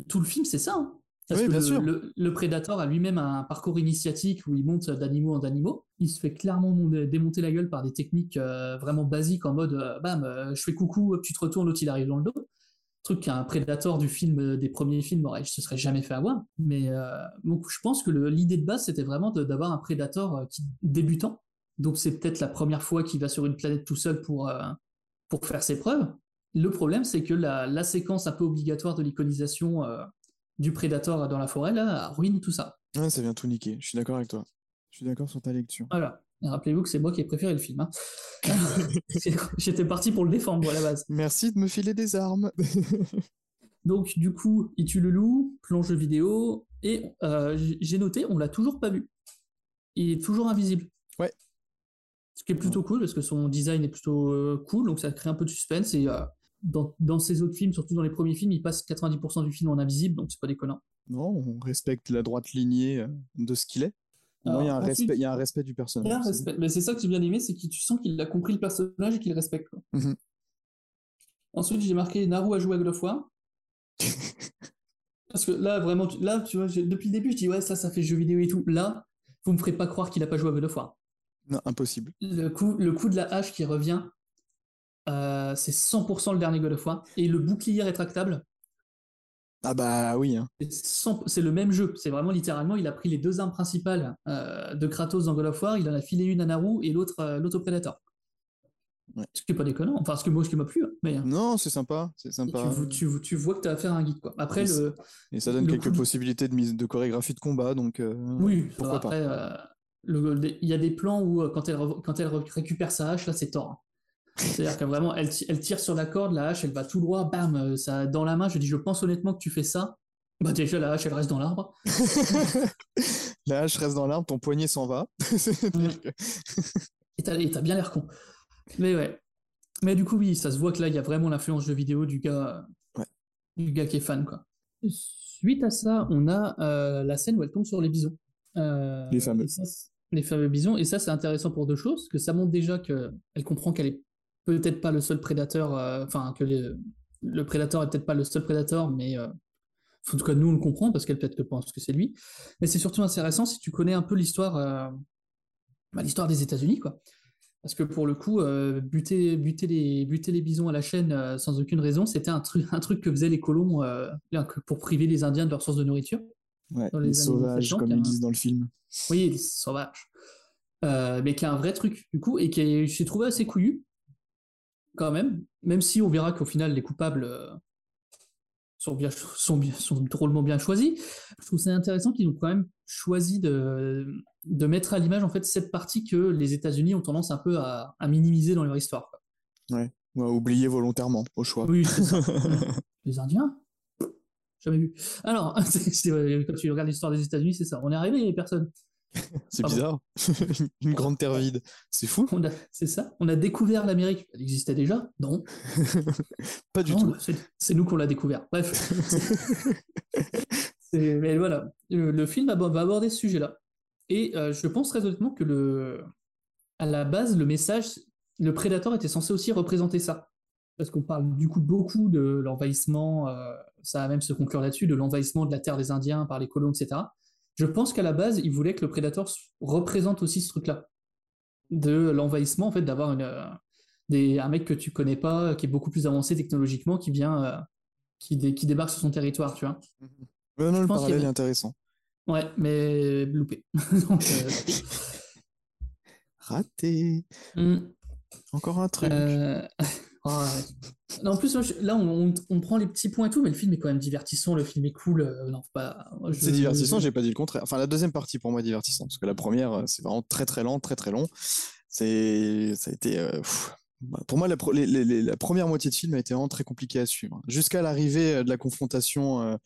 tout le film c'est ça. hein. Parce Oui, que bien le, sûr. le, a lui-même un parcours initiatique où il monte d'animaux en animaux. Il se fait clairement mon- démonter la gueule par des techniques euh, vraiment basiques en mode bam, je fais coucou, tu te retournes, l'autre il arrive dans le dos. Truc qu'un prédateur du film, euh, des premiers films, aurait, se serait jamais fait avoir. Mais euh, donc je pense que l'idée de base c'était vraiment d'avoir un prédateur euh, qui, débutant. Donc c'est peut-être la première fois qu'il va sur une planète tout seul pour, euh, pour faire ses preuves. Le problème, c'est que la, la séquence un peu obligatoire de l'iconisation euh, du prédateur dans la forêt, là, ruine tout ça. Ouais, ça vient tout niquer. Je suis d'accord avec toi. Je suis d'accord sur ta lecture. Voilà. Et rappelez-vous que c'est moi qui ai préféré le film. hein. J'étais parti pour le défendre, moi, à la base. Merci de me filer des armes. Donc, du coup, il tue le loup, plan jeu vidéo, et euh, j'ai noté, on l'a toujours pas vu. Il est toujours invisible. Ouais. Ce qui est plutôt cool, parce que son design est plutôt euh, cool, donc ça crée un peu de suspense, et euh, dans, dans ses autres films, surtout dans les premiers films, il passe 90% du film en invisible, donc c'est pas déconnant. Non, on respecte la droite lignée euh, de ce qu'il est. Il y a un respect, ensuite- il y a un respect du personnage. un c'est respect. Mais c'est ça que j'ai bien aimé, c'est que tu sens qu'il a compris le personnage et qu'il respecte. quoi. Mhm. Ensuite, j'ai marqué Naru a joué à God of War. Parce que là, vraiment, tu- là, tu vois, depuis le début, je dis ouais, ça, ça fait jeu vidéo et tout. Là, vous me ferez pas croire qu'il a pas joué à God of War. Non, impossible. Le coup, le coup de la hache qui revient, euh, c'est 100% le dernier God of War. Et le bouclier rétractable, Ah bah oui. hein. c'est 100 c'est le même jeu. C'est vraiment littéralement, il a pris les deux armes principales euh, de Kratos dans God of War, il en a filé une à Naru et l'autre euh, l'autre au Predator. Ouais. Ce qui est pas déconnant. Enfin, ce que moi, ce qui m'a plu. hein, Mais euh, Non, c'est sympa. C'est sympa. tu, tu, tu vois que tu as affaire à un guide. Quoi. Après, Oui, le, Et ça donne le quelques coup- possibilités de mise de chorégraphie de combat, donc euh, oui, pourquoi après, euh, il y a des plans où euh, quand elle, quand elle re- récupère sa hache, là, c'est tort. C'est-à-dire que vraiment, elle, elle tire sur la corde, la hache, elle va tout droit, bam, euh, ça dans la main. Je dis, je pense honnêtement que tu fais ça. Bah déjà, la hache, elle reste dans l'arbre. La hache reste dans l'arbre, ton poignet s'en va. Et t'as bien l'air con. Mais ouais. Mais du coup, oui, ça se voit que là, il y a vraiment l'influence jeu vidéo du gars, Ouais. du gars qui est fan, quoi. Suite à ça, on a euh, la scène où elle tombe sur les bisons. Euh, Les fameux. ça, les fameux bisons. Et ça, c'est intéressant pour deux choses. Que ça montre déjà qu'elle comprend qu'elle est peut-être pas le seul prédateur, euh, enfin, que les- le prédateur est peut-être pas le seul prédateur, mais euh, en tout cas, nous, on le comprend parce qu'elle peut-être que pense que c'est lui. Mais c'est surtout intéressant si tu connais un peu l'histoire, euh, bah, l'histoire des États-Unis, quoi. Parce que pour le coup, euh, buter, buter, les, buter les bisons à la chaîne euh, sans aucune raison, c'était un, truc un truc que faisaient les colons pour priver les Indiens de leur source de nourriture. Ouais, les, sauvages, 60, comme hein. ils disent dans le film. Oui, les sauvages. Mais qui est un vrai truc, du coup, et qui est- j'ai trouvé assez couillu, quand même, même si on verra qu'au final, les coupables euh, sont, bien, sont, bien, sont drôlement bien choisis. Je trouve ça intéressant qu'ils ont quand même choisi de, de mettre à l'image, en fait, cette partie que les États-Unis ont tendance un peu à, à minimiser dans leur histoire. quoi. Ouais. Ou à oublier volontairement, au choix. Oui, c'est ça. les Indiens? Jamais vu. Alors, c'est- c'est vrai, quand tu regardes l'histoire des États-Unis, c'est ça. On est arrivé, les personnes. C'est Pardon. bizarre. Une grande terre vide. C'est fou. On a- C'est ça. On a découvert l'Amérique. Elle existait déjà? Non. Pas du Non, tout. bah, c'est- nous qu'on l'a découvert. Bref. Mais voilà. Le, le film ab- va aborder ce sujet-là. Et euh, je pense très honnêtement que le, à la base, le message, le Predator était censé aussi représenter ça. Parce qu'on parle du coup beaucoup de l'envahissement, euh, ça va même se conclure là-dessus, de l'envahissement de la terre des Indiens par les colons, etc. Je pense qu'à la base, il voulait que le Predator représente aussi ce truc-là. De l'envahissement, en fait, d'avoir euh, un mec que tu connais pas, qui est beaucoup plus avancé technologiquement, qui vient, euh, qui, dé- qui débarque sur son territoire, tu vois. Ouais, non, le parallèle est intéressant. Ouais, mais loupé. Donc, euh, Raté. hmm. Encore un truc. Oh, ouais. Non, en plus, là, on, on- on prend les petits points et tout, mais le film est quand même divertissant, le film est cool. euh, non, pas, je- C'est divertissant, je- j'ai pas dit le contraire. Enfin, la deuxième partie pour moi est divertissante, parce que la première, euh, c'est vraiment très très lent, très très long. C'est, ça a été, euh, bah, pour moi, la, les- les- la première moitié de film a été vraiment très compliquée à suivre. Jusqu'à l'arrivée euh, de la confrontation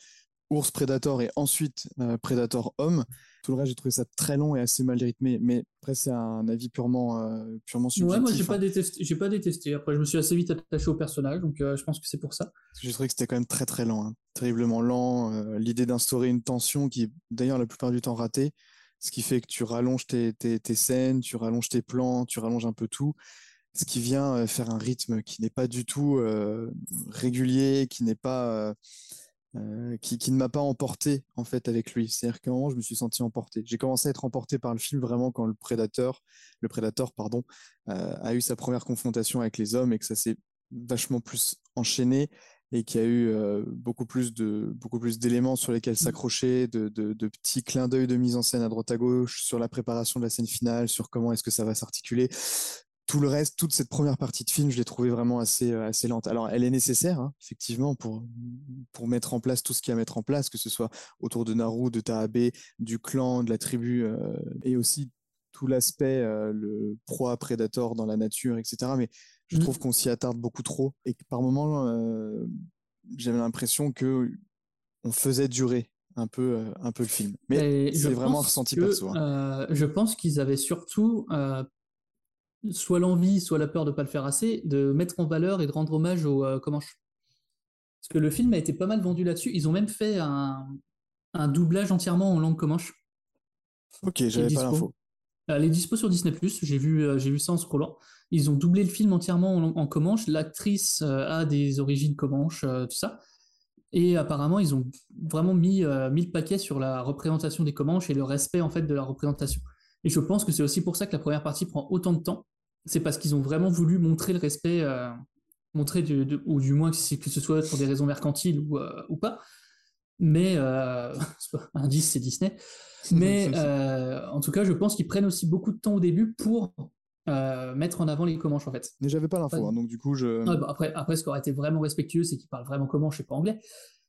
euh, ours-prédator et ensuite euh, prédator-homme. Tout le reste, j'ai trouvé ça très long et assez mal rythmé. Mais après, c'est un avis purement, euh, purement subjectif. Ouais, moi, j'ai hein. pas détesté. J'ai pas détesté. Après, je me suis assez vite attaché au personnage, donc euh, je pense que c'est pour ça. J'ai trouvé que c'était quand même très très lent, hein. terriblement lent. euh, L'idée d'instaurer une tension qui est d'ailleurs la plupart du temps ratée, ce qui fait que tu rallonges tes, tes, tes scènes, tu rallonges tes plans, tu rallonges un peu tout, ce qui vient euh, faire un rythme qui n'est pas du tout euh, régulier, qui n'est pas euh, euh, qui, qui ne m'a pas emporté en fait avec lui. C'est-à-dire qu'à un moment je me suis senti emporté. J'ai commencé à être emporté par le film vraiment quand le prédateur, le prédateur pardon, euh, a eu sa première confrontation avec les hommes et que ça s'est vachement plus enchaîné et qu'il y a eu euh, beaucoup plus de beaucoup plus d'éléments sur lesquels s'accrocher, de, de, de petits clins d'œil de mise en scène à droite à gauche sur la préparation de la scène finale, sur comment est-ce que ça va s'articuler. Tout le reste, toute cette première partie de film, je l'ai trouvée vraiment assez euh, assez lente. Alors, elle est nécessaire, hein, effectivement, pour pour mettre en place tout ce qu'il y a à mettre en place, que ce soit autour de Naru, de Taabe, du clan, de la tribu, euh, et aussi tout l'aspect euh, le proie prédator dans la nature, etc. Mais je Mm. trouve qu'on s'y attarde beaucoup trop et que par moments, euh, j'avais l'impression que on faisait durer un peu, euh, un peu le film. Mais c'est vraiment ressenti que, perso. hein. euh, je pense qu'ils avaient surtout soit l'envie, soit la peur de pas le faire assez, de mettre en valeur et de rendre hommage aux euh, Comanches. Parce que le film a été pas mal vendu là-dessus. Ils ont même fait un, un doublage entièrement en langue Comanche. Ok, j'avais pas l'info. Euh, Elle est dispo sur Disney+, j'ai vu, euh, j'ai vu ça en scrollant. Ils ont doublé le film entièrement en, en Comanche. L'actrice euh, a des origines Comanche, tout ça. Et apparemment, ils ont vraiment mis, mis le paquet sur la représentation des Comanches et le respect en fait de la représentation. Et je pense que c'est aussi pour ça que la première partie prend autant de temps. C'est parce qu'ils ont vraiment voulu montrer le respect, euh, montrer de- ou du moins que, ce soit pour des raisons mercantiles ou, euh, ou pas. Mais euh, indice, c'est Disney. Mais en tout cas, je pense qu'ils prennent aussi beaucoup de temps au début pour mettre en avant les Comanches en fait. Mais j'avais pas l'info, hein, donc du coup, je. Ouais, bah, après, après, ce qui aurait été vraiment respectueux, c'est qu'ils parlent vraiment Comanche et pas anglais.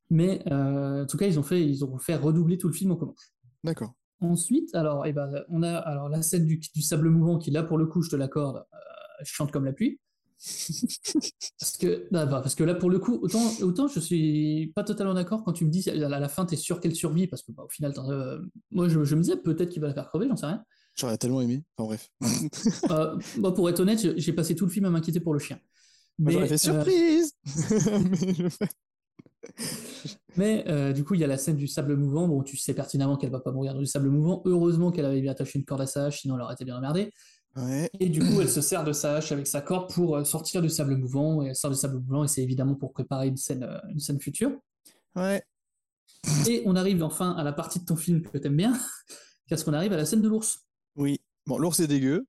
Mais en tout cas, ils ont fait, ils ont fait redoubler tout le film en Comanche. D'accord. Ensuite, alors, eh ben, on a alors la scène du, du sable mouvant qui, là, pour le coup, je te l'accorde, euh, chante comme la pluie. parce, que, bah, parce que là, pour le coup, autant, autant je suis pas totalement d'accord quand tu me dis à la, à la fin, t'es sûr qu'elle survit, parce que bah, au final, euh, moi, je, je me disais peut-être qu'il va la faire crever, j'en sais rien. J'aurais tellement aimé. Enfin bref. Euh, moi, pour être honnête, j'ai- passé tout le film à m'inquiéter pour le chien. J'aurais Mais, fait euh, surprise. Mais Mais euh, du coup, il y a la scène du sable mouvant. Bon, tu sais pertinemment qu'elle va pas mourir dans du sable mouvant. Heureusement qu'elle avait bien attaché une corde à sa hache, sinon elle aurait été bien emmerdée. Ouais. Et du coup, elle se sert de sa hache avec sa corde pour euh, sortir du sable mouvant. Et elle sort du sable mouvant, et c'est évidemment pour préparer une scène, euh, une scène future. Ouais. Et on arrive enfin à la partie de ton film que t'aimes bien, parce qu'on arrive à la scène de l'ours. Oui. Bon, l'ours est dégueu.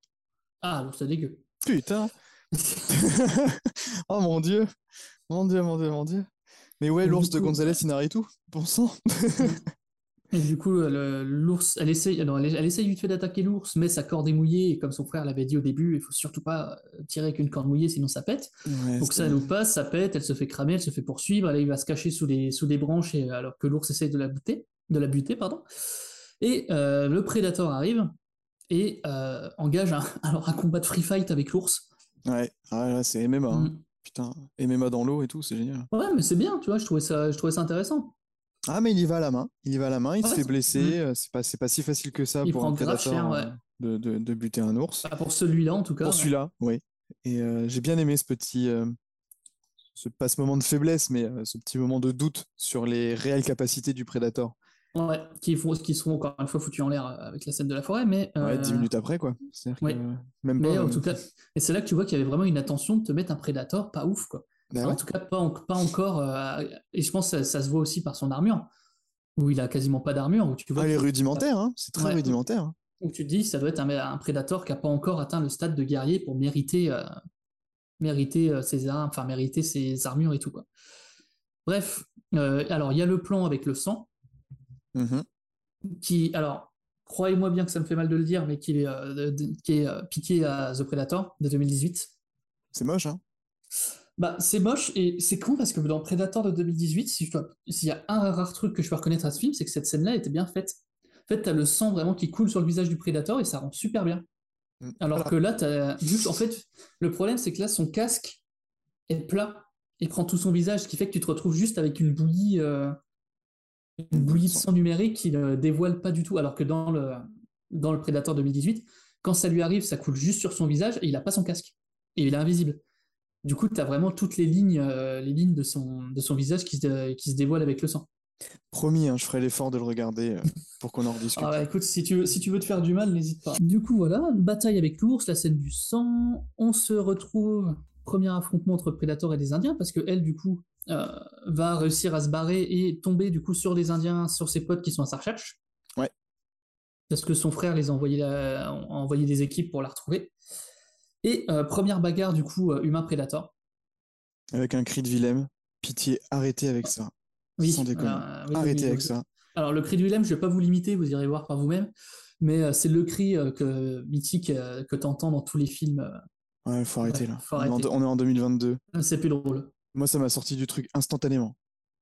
Ah, l'ours c'est dégueu. Putain. oh mon dieu. Mon dieu, mon dieu, mon dieu. Mais ouais, l'ours de González Inarritu, bon sang. Et du coup, l'ours, elle essaye, alors, elle, elle essaye vite fait d'attaquer l'ours, mais sa corde est mouillée, et comme son frère l'avait dit au début, il faut surtout pas euh, tirer avec une corde mouillée, sinon ça pète. Ouais, Donc ça, nous passe, ça pète, elle se fait cramer, elle se fait poursuivre, elle va se cacher sous des, sous branches, et, alors que l'ours essaye de la buter, de la buter, pardon. Et euh, le prédateur arrive et euh, engage un, alors un combat de free fight avec l'ours. Ouais, ah, c'est MMA. hein. Mm. Putain, MMA dans l'eau et tout, c'est génial. Ouais, mais c'est bien, tu vois, je trouvais ça, je trouvais ça intéressant. Ah, mais il y va à la main. Il y va à la main, il se fait blesser. euh, C'est pas, pas si facile que ça Il pour un prédateur cher, ouais. euh, de, de- de buter un ours. Pas pour celui-là, en tout cas. Pour ouais. celui-là, oui. Et euh, j'ai bien aimé ce petit, euh, ce, pas ce moment de faiblesse, mais euh, ce petit moment de doute sur les réelles capacités du prédateur. Ouais, qui, font, qui seront encore une fois foutus en l'air euh, avec la scène de la forêt, mais. Ouais, euh, dix minutes après, quoi. C'est-à-dire ouais. que même Mais pas. en euh, tout cas, et c'est là que tu vois qu'il y avait vraiment une attention de te mettre un prédateur pas ouf, quoi. Enfin, ouais. En tout cas, pas, en- pas encore. euh, et je pense que ça, ça se voit aussi par son armure, où il a quasiment pas d'armure, où tu vois Ah, les qu'il- rudimentaires, hein, c'est très Ouais. rudimentaire. hein. où tu te dis ça doit être un, un prédateur qui a pas encore atteint le stade de guerrier pour mériter, euh, mériter ses armes, enfin mériter ses armures et tout quoi. Bref, alors il y a le plan avec le sang Mhm. qui, alors croyez-moi bien que ça me fait mal de le dire, mais qui est, euh, de- qui est euh, piqué à The Predator de 2018. C'est moche, hein. Bah, c'est moche et c'est con parce que dans Predator de 2018, si je dois- s'il y a un rare truc que je peux reconnaître à ce film, c'est que cette scène-là était bien faite. En fait, t'as le sang vraiment qui coule sur le visage du Predator et ça rend super bien. Mm. Alors Voilà. que là, t'as juste, en fait, le problème c'est que là, son casque est plat et prend tout son visage, ce qui fait que tu te retrouves juste avec une bouillie, euh, une bouillie de sang numérique qui ne dévoile pas du tout. Alors que dans le, dans le Predator 2018, quand ça lui arrive, ça coule juste sur son visage et il a pas son casque et il est invisible. Du coup, tu as vraiment toutes les lignes, euh, les lignes de son, de son visage qui se, qui se dévoilent avec le sang. Promis, hein, je ferai l'effort de le regarder euh, pour qu'on en rediscute. Ah bah, écoute, si tu, veux, si tu veux te faire du mal, n'hésite pas. Du coup, voilà, une bataille avec l'ours, la scène du sang. On se retrouve, premier affrontement entre Predator et des Indiens, parce que elle, du coup, va réussir à se barrer et tomber, du coup, sur des Indiens, sur ses potes qui sont à sa recherche. Ouais. Parce que son frère les a envoyé, la- a envoyé des équipes pour la retrouver. Et euh, première bagarre, du coup, euh, humain-Predator. Avec un cri de Willem. Pitié, arrêtez avec ça. Oui, Sans déconner. euh, oui, arrêtez oui, avec ça. Alors, le cri de Willem, je vais pas vous l'imiter, vous irez voir par vous-même, mais euh, c'est le cri euh, que, mythique euh, que tu entends dans tous les films. euh, Ouais, faut arrêter Ouais, là. faut On est en- arrêter. on est en 2022. c'est plus drôle. Moi, ça m'a sorti du truc instantanément.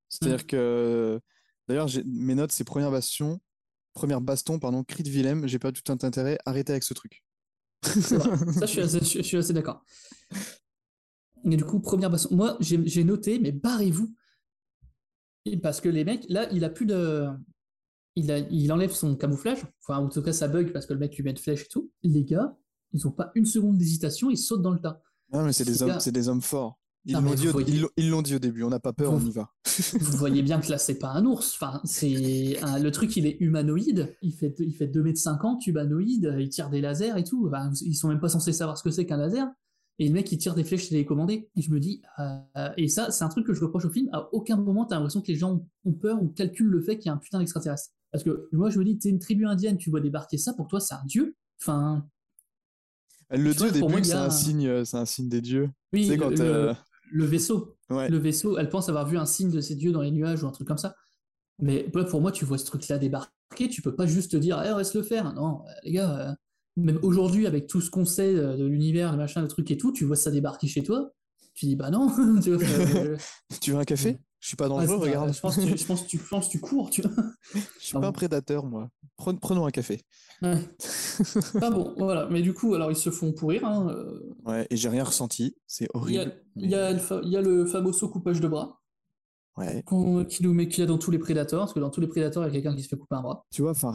C'est-à-dire Mm. que, d'ailleurs, mes notes, c'est première bastion, première baston, pardon, cri de Willem, j'ai pas tout un intérêt, arrêtez avec ce truc. Ça, je suis assez, je, je suis assez d'accord. Et du coup, première baston. Moi, j'ai noté, mais barrez-vous. Parce que les mecs, là, il a plus de. Il, a, il enlève son camouflage. Enfin, en tout cas, ça bug parce que le mec lui met une flèche et tout. Les gars, ils ont pas une seconde d'hésitation, ils sautent dans le tas. Non, mais c'est des gars- des hommes forts. Ils l'ont dit, au- voyez- dit début, on n'a pas peur, Vous- on y va. Vous voyez bien que là, c'est pas un ours. Enfin, c'est un- le truc, il est humanoïde. Il fait, il fait 2m50, humanoïde. Il tire des lasers et tout. Enfin, ils sont même pas censés savoir ce que c'est qu'un laser. Et le mec, il tire des flèches télécommandées. Et je me dis, euh, et ça, c'est un truc que je reproche au film. À aucun moment, t'as l'impression que les gens ont peur ou calculent le fait qu'il y a un putain d'extraterrestre. Parce que moi, je me dis, t'es une tribu indienne, tu vois débarquer ça, pour toi, c'est un dieu. Enfin, le que il y c'est un signe, euh, c'est un signe des dieux. oui, Tu sais, quand, le- euh, le vaisseau. Ouais. Le vaisseau, elle pense avoir vu un signe de ces dieux dans les nuages ou un truc comme ça. Mais pour moi, tu vois ce truc-là débarquer, tu peux pas juste te dire, eh, reste le faire. Non, euh, les gars, euh, même aujourd'hui, avec tout ce qu'on sait euh, de l'univers, le machin, le truc et tout, tu vois ça débarquer chez toi, tu dis, bah non, tu vois, euh, Tu veux un café? Je suis pas ouais, dangereux, regarde. Je pense, que tu, je pense que tu, je pense que tu cours, tu vois. Je suis Ah pas un prédateur, moi. Prenons, prenons un café. Ouais. Ah bon, voilà. Mais du coup, alors ils se font pourrir. hein, euh, Ouais, et j'ai rien ressenti, c'est Il y a, horrible. il y, a le il y a le famoso coupage de bras Ouais. qu'on- qui nous met qu'il y a dans tous les prédateurs, parce que dans tous les prédateurs, il y a quelqu'un qui se fait couper un bras. Tu vois, enfin,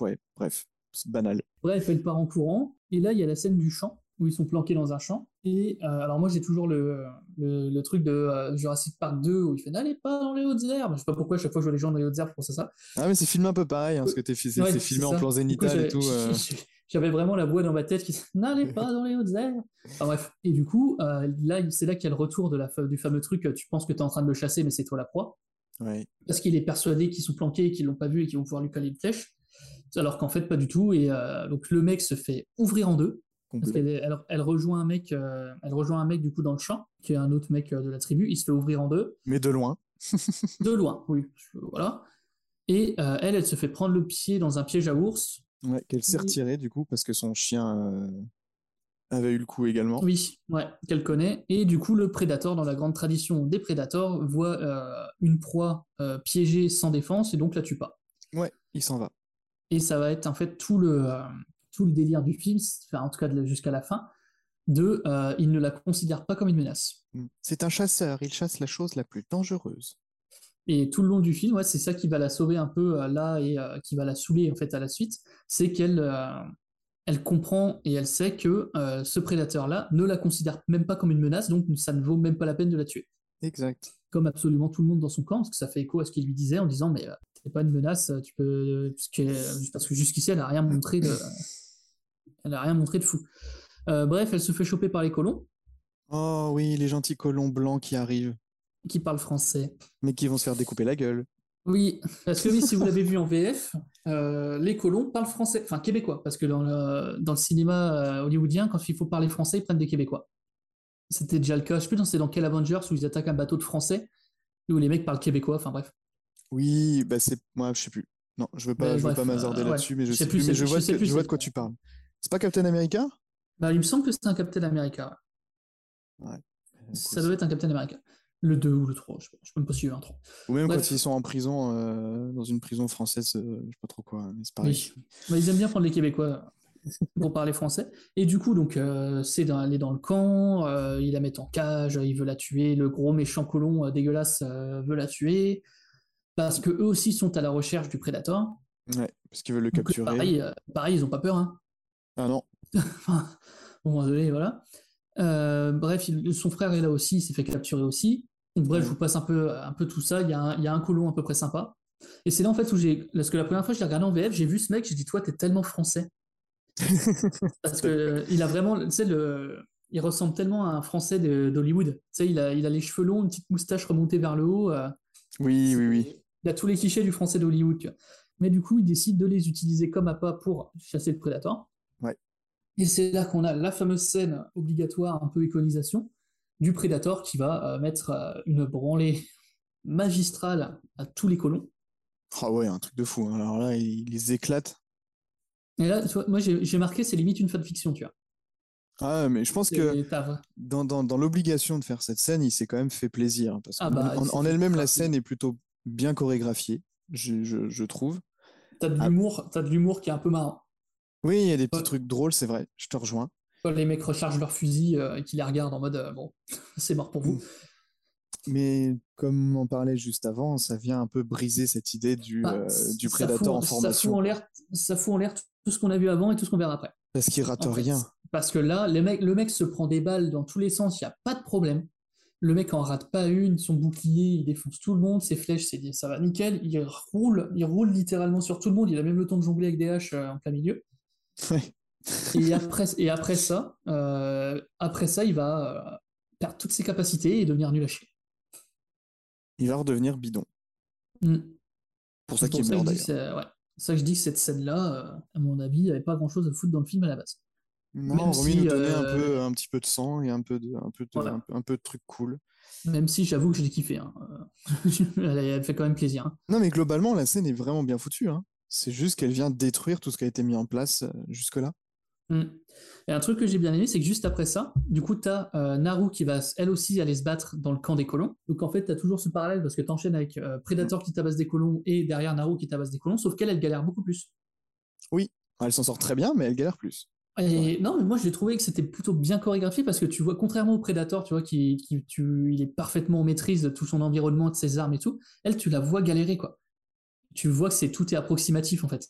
ouais, bref, c'est banal. Bref, elle part en courant. Et là, il y a la scène du champ, où ils sont planqués dans un champ. Et euh, alors, moi, j'ai toujours le, le, le truc de euh, Jurassic Park 2 où il fait N'allez pas dans les hautes herbes. Je sais pas pourquoi, chaque fois que je vois les gens dans les hautes herbes, je pense à ça. Ah, mais c'est filmé un peu pareil, hein, ce que t'es c'est Ouais, filmé en plan coup, zénital et tout. euh. J'avais vraiment la voix dans ma tête qui disait N'allez pas dans les hautes herbes. Enfin, bref. Et du coup, là, c'est là qu'il y a le retour de la, fa- du fameux truc Tu penses que tu es en train de le chasser, mais c'est toi la proie. Ouais. parce qu'il est persuadé qu'ils sont planqués et qu'ils l'ont pas vu et qu'ils vont pouvoir lui coller une flèche, alors qu'en fait pas du tout. Et donc le mec se fait ouvrir en deux. Parce qu'elle est- elle, elle rejoint un mec, euh, elle rejoint un mec du coup dans le champ, qui est un autre mec euh, de la tribu. Il se fait ouvrir en deux, Mais de loin. de loin, oui, voilà. Et euh, elle, elle se fait prendre le pied dans un piège à ours. Ouais, qu'elle s'est retirée du coup parce que son chien euh, avait eu le coup également. Oui, ouais, qu'elle connaît. Et du coup, le prédateur, dans la grande tradition des prédateurs, voit une proie piégée sans défense et donc la tue pas. Ouais, il s'en va. Et ça va être en fait tout le, tout le délire du film, enfin, en tout cas jusqu'à la fin, de euh, il ne la considère pas comme une menace. Mm. C'est un chasseur, il chasse la chose la plus dangereuse. Et tout le long du film, ouais, c'est ça qui va la sauver un peu euh, là et euh, qui va la saouler en fait à la suite, c'est qu'elle elle comprend et elle sait que ce prédateur-là ne la considère même pas comme une menace, donc ça ne vaut même pas la peine de la tuer. Exact. Comme absolument tout le monde dans son camp, parce que ça fait écho à ce qu'il lui disait en disant mais t'es pas une menace, tu peux parce que, parce que jusqu'ici elle a rien montré de elle a rien montré de fou. Euh, bref, elle se fait choper par les colons Oh oui, les gentils colons blancs qui arrivent, qui parlent français. mais qui vont se faire découper la gueule. Oui, parce que oui, si vous l'avez vu en VF, euh, les colons parlent français, enfin québécois, parce que dans le, dans le cinéma euh, hollywoodien, quand il faut parler français, ils prennent des québécois. C'était déjà le cas, je sais plus dans- c'est dans quel Avengers où ils attaquent un bateau de français, où les mecs parlent québécois, enfin bref. Oui, bah c'est moi, je sais plus. Non, je veux pas, Mais je veux pas euh, ouais. là-dessus, mais je Je sais sais plus, mais je je vois, sais de, plus, je vois c'est- de quoi tu parles. C'est pas Captain America? Bah, il me semble que c'est un Captain America. ouais. Ça doit être un Captain America. Le 2 ou le 3, je ne suis même pas sûr. un 3. Ou même Bref. quand ils sont en prison, euh, dans une prison française, euh, je sais pas trop quoi, mais c'est pareil. Oui. Bah, ils aiment bien prendre les Québécois pour parler français. Et du coup, donc, euh, c'est d'aller dans le camp, il la met en cage, il veut la tuer, le gros méchant colon dégueulasse veut la tuer, parce que eux aussi sont à la recherche du prédateur. Ouais, parce qu'ils veulent le Donc, capturer. pareil, pareil, ils ont pas peur. Hein. Ah non. Bon, désolé, voilà. Euh, bref, il- son frère est là aussi, il s'est fait capturer aussi. Donc, bref, je vous passe un peu, un peu tout ça. Il y, a un, il y a un colon à peu près sympa. Et c'est là en fait où j'ai. Parce que la première fois que je l'ai regardé en VF, j'ai vu ce mec, j'ai dit, toi, t'es tellement français. Parce que euh, il a vraiment. Tu sais, le. Il ressemble tellement à un français d'Hollywood. Tu sais, il a, il a les cheveux longs, une petite moustache remontée vers le haut. euh, Oui, oui, oui. il a tous les clichés du français d'Hollywood. Mais du coup, il décide de les utiliser comme appât pour chasser le prédateur. Ouais. Et c'est là qu'on a la fameuse scène obligatoire, un peu iconisation, du prédateur qui va euh, mettre euh, une branlée magistrale à tous les colons. Ah ouais, un truc de fou. hein. Alors là, il, il les éclate. Et là, tu vois, moi, j'ai marqué, c'est limite une fanfiction, tu vois. Ah, mais je pense que dans, dans, dans l'obligation de faire cette scène, il s'est quand même fait plaisir. hein, Parce Ah bah, en, elle-même, la scène est plutôt bien chorégraphiée, je, je, je trouve. T'as de Ah. l'humour, t'as de l'humour qui est un peu marrant. Oui, il y a des petits trucs drôles, c'est vrai, je te rejoins. Quand les mecs rechargent leurs fusils euh, et qu'ils les regardent en mode euh, bon, c'est mort pour vous. Mais comme on en parlait juste avant, ça vient un peu briser cette idée du, Bah, euh, du prédateur en formation. ça fout en l'air tout ce qu'on a vu avant et tout ce qu'on verra après. Parce qu'il rate en fait. rien. Parce que là, les mecs, le mec se prend des balles dans tous les sens, il n'y a pas de problème. Le mec en rate pas une, son bouclier, il défonce tout le monde, ses flèches, c'est, ça va nickel. Il roule, il roule littéralement sur tout le monde, il a même le temps de jongler avec des haches en plein milieu. Et après, et après ça, euh, après ça, il va euh, perdre toutes ses capacités et devenir nul à chier. Il va redevenir bidon. Mm. Pour ça qu'il dis que d'ailleurs. ouais. Ça que je dis que cette scène-là, euh, à mon avis, il n'y avait pas grand-chose à foutre dans le film à la base. Non, même Romy si, nous donnait un peu, un petit peu de sang et un peu de, un peu de, Voilà. un, peu- un peu de trucs cool. Même si j'avoue que je l'ai kiffé. hein. Elle, elle fait quand même plaisir. hein. Non, mais globalement, la scène est vraiment bien foutue. hein. C'est juste qu'elle vient détruire tout ce qui a été mis en place euh, jusque-là. Mm. Et un truc que j'ai bien aimé, c'est que juste après ça, du coup, tu as Naru qui va elle aussi aller se battre dans le camp des colons. Donc en fait, tu as toujours ce parallèle parce que tu enchaînes avec euh, Predator qui tabasse des colons et derrière Naru qui tabasse des colons, sauf qu'elle, elle galère beaucoup plus. Elle s'en sort très bien, mais elle galère plus. Et non, mais moi j'ai trouvé que c'était plutôt bien chorégraphié parce que tu vois, contrairement au Predator, tu vois, qui, qui- tu, il est parfaitement en maîtrise de tout son environnement, de ses armes et tout, elle, tu la vois galérer, quoi. Tu vois que c'est tout est approximatif en fait.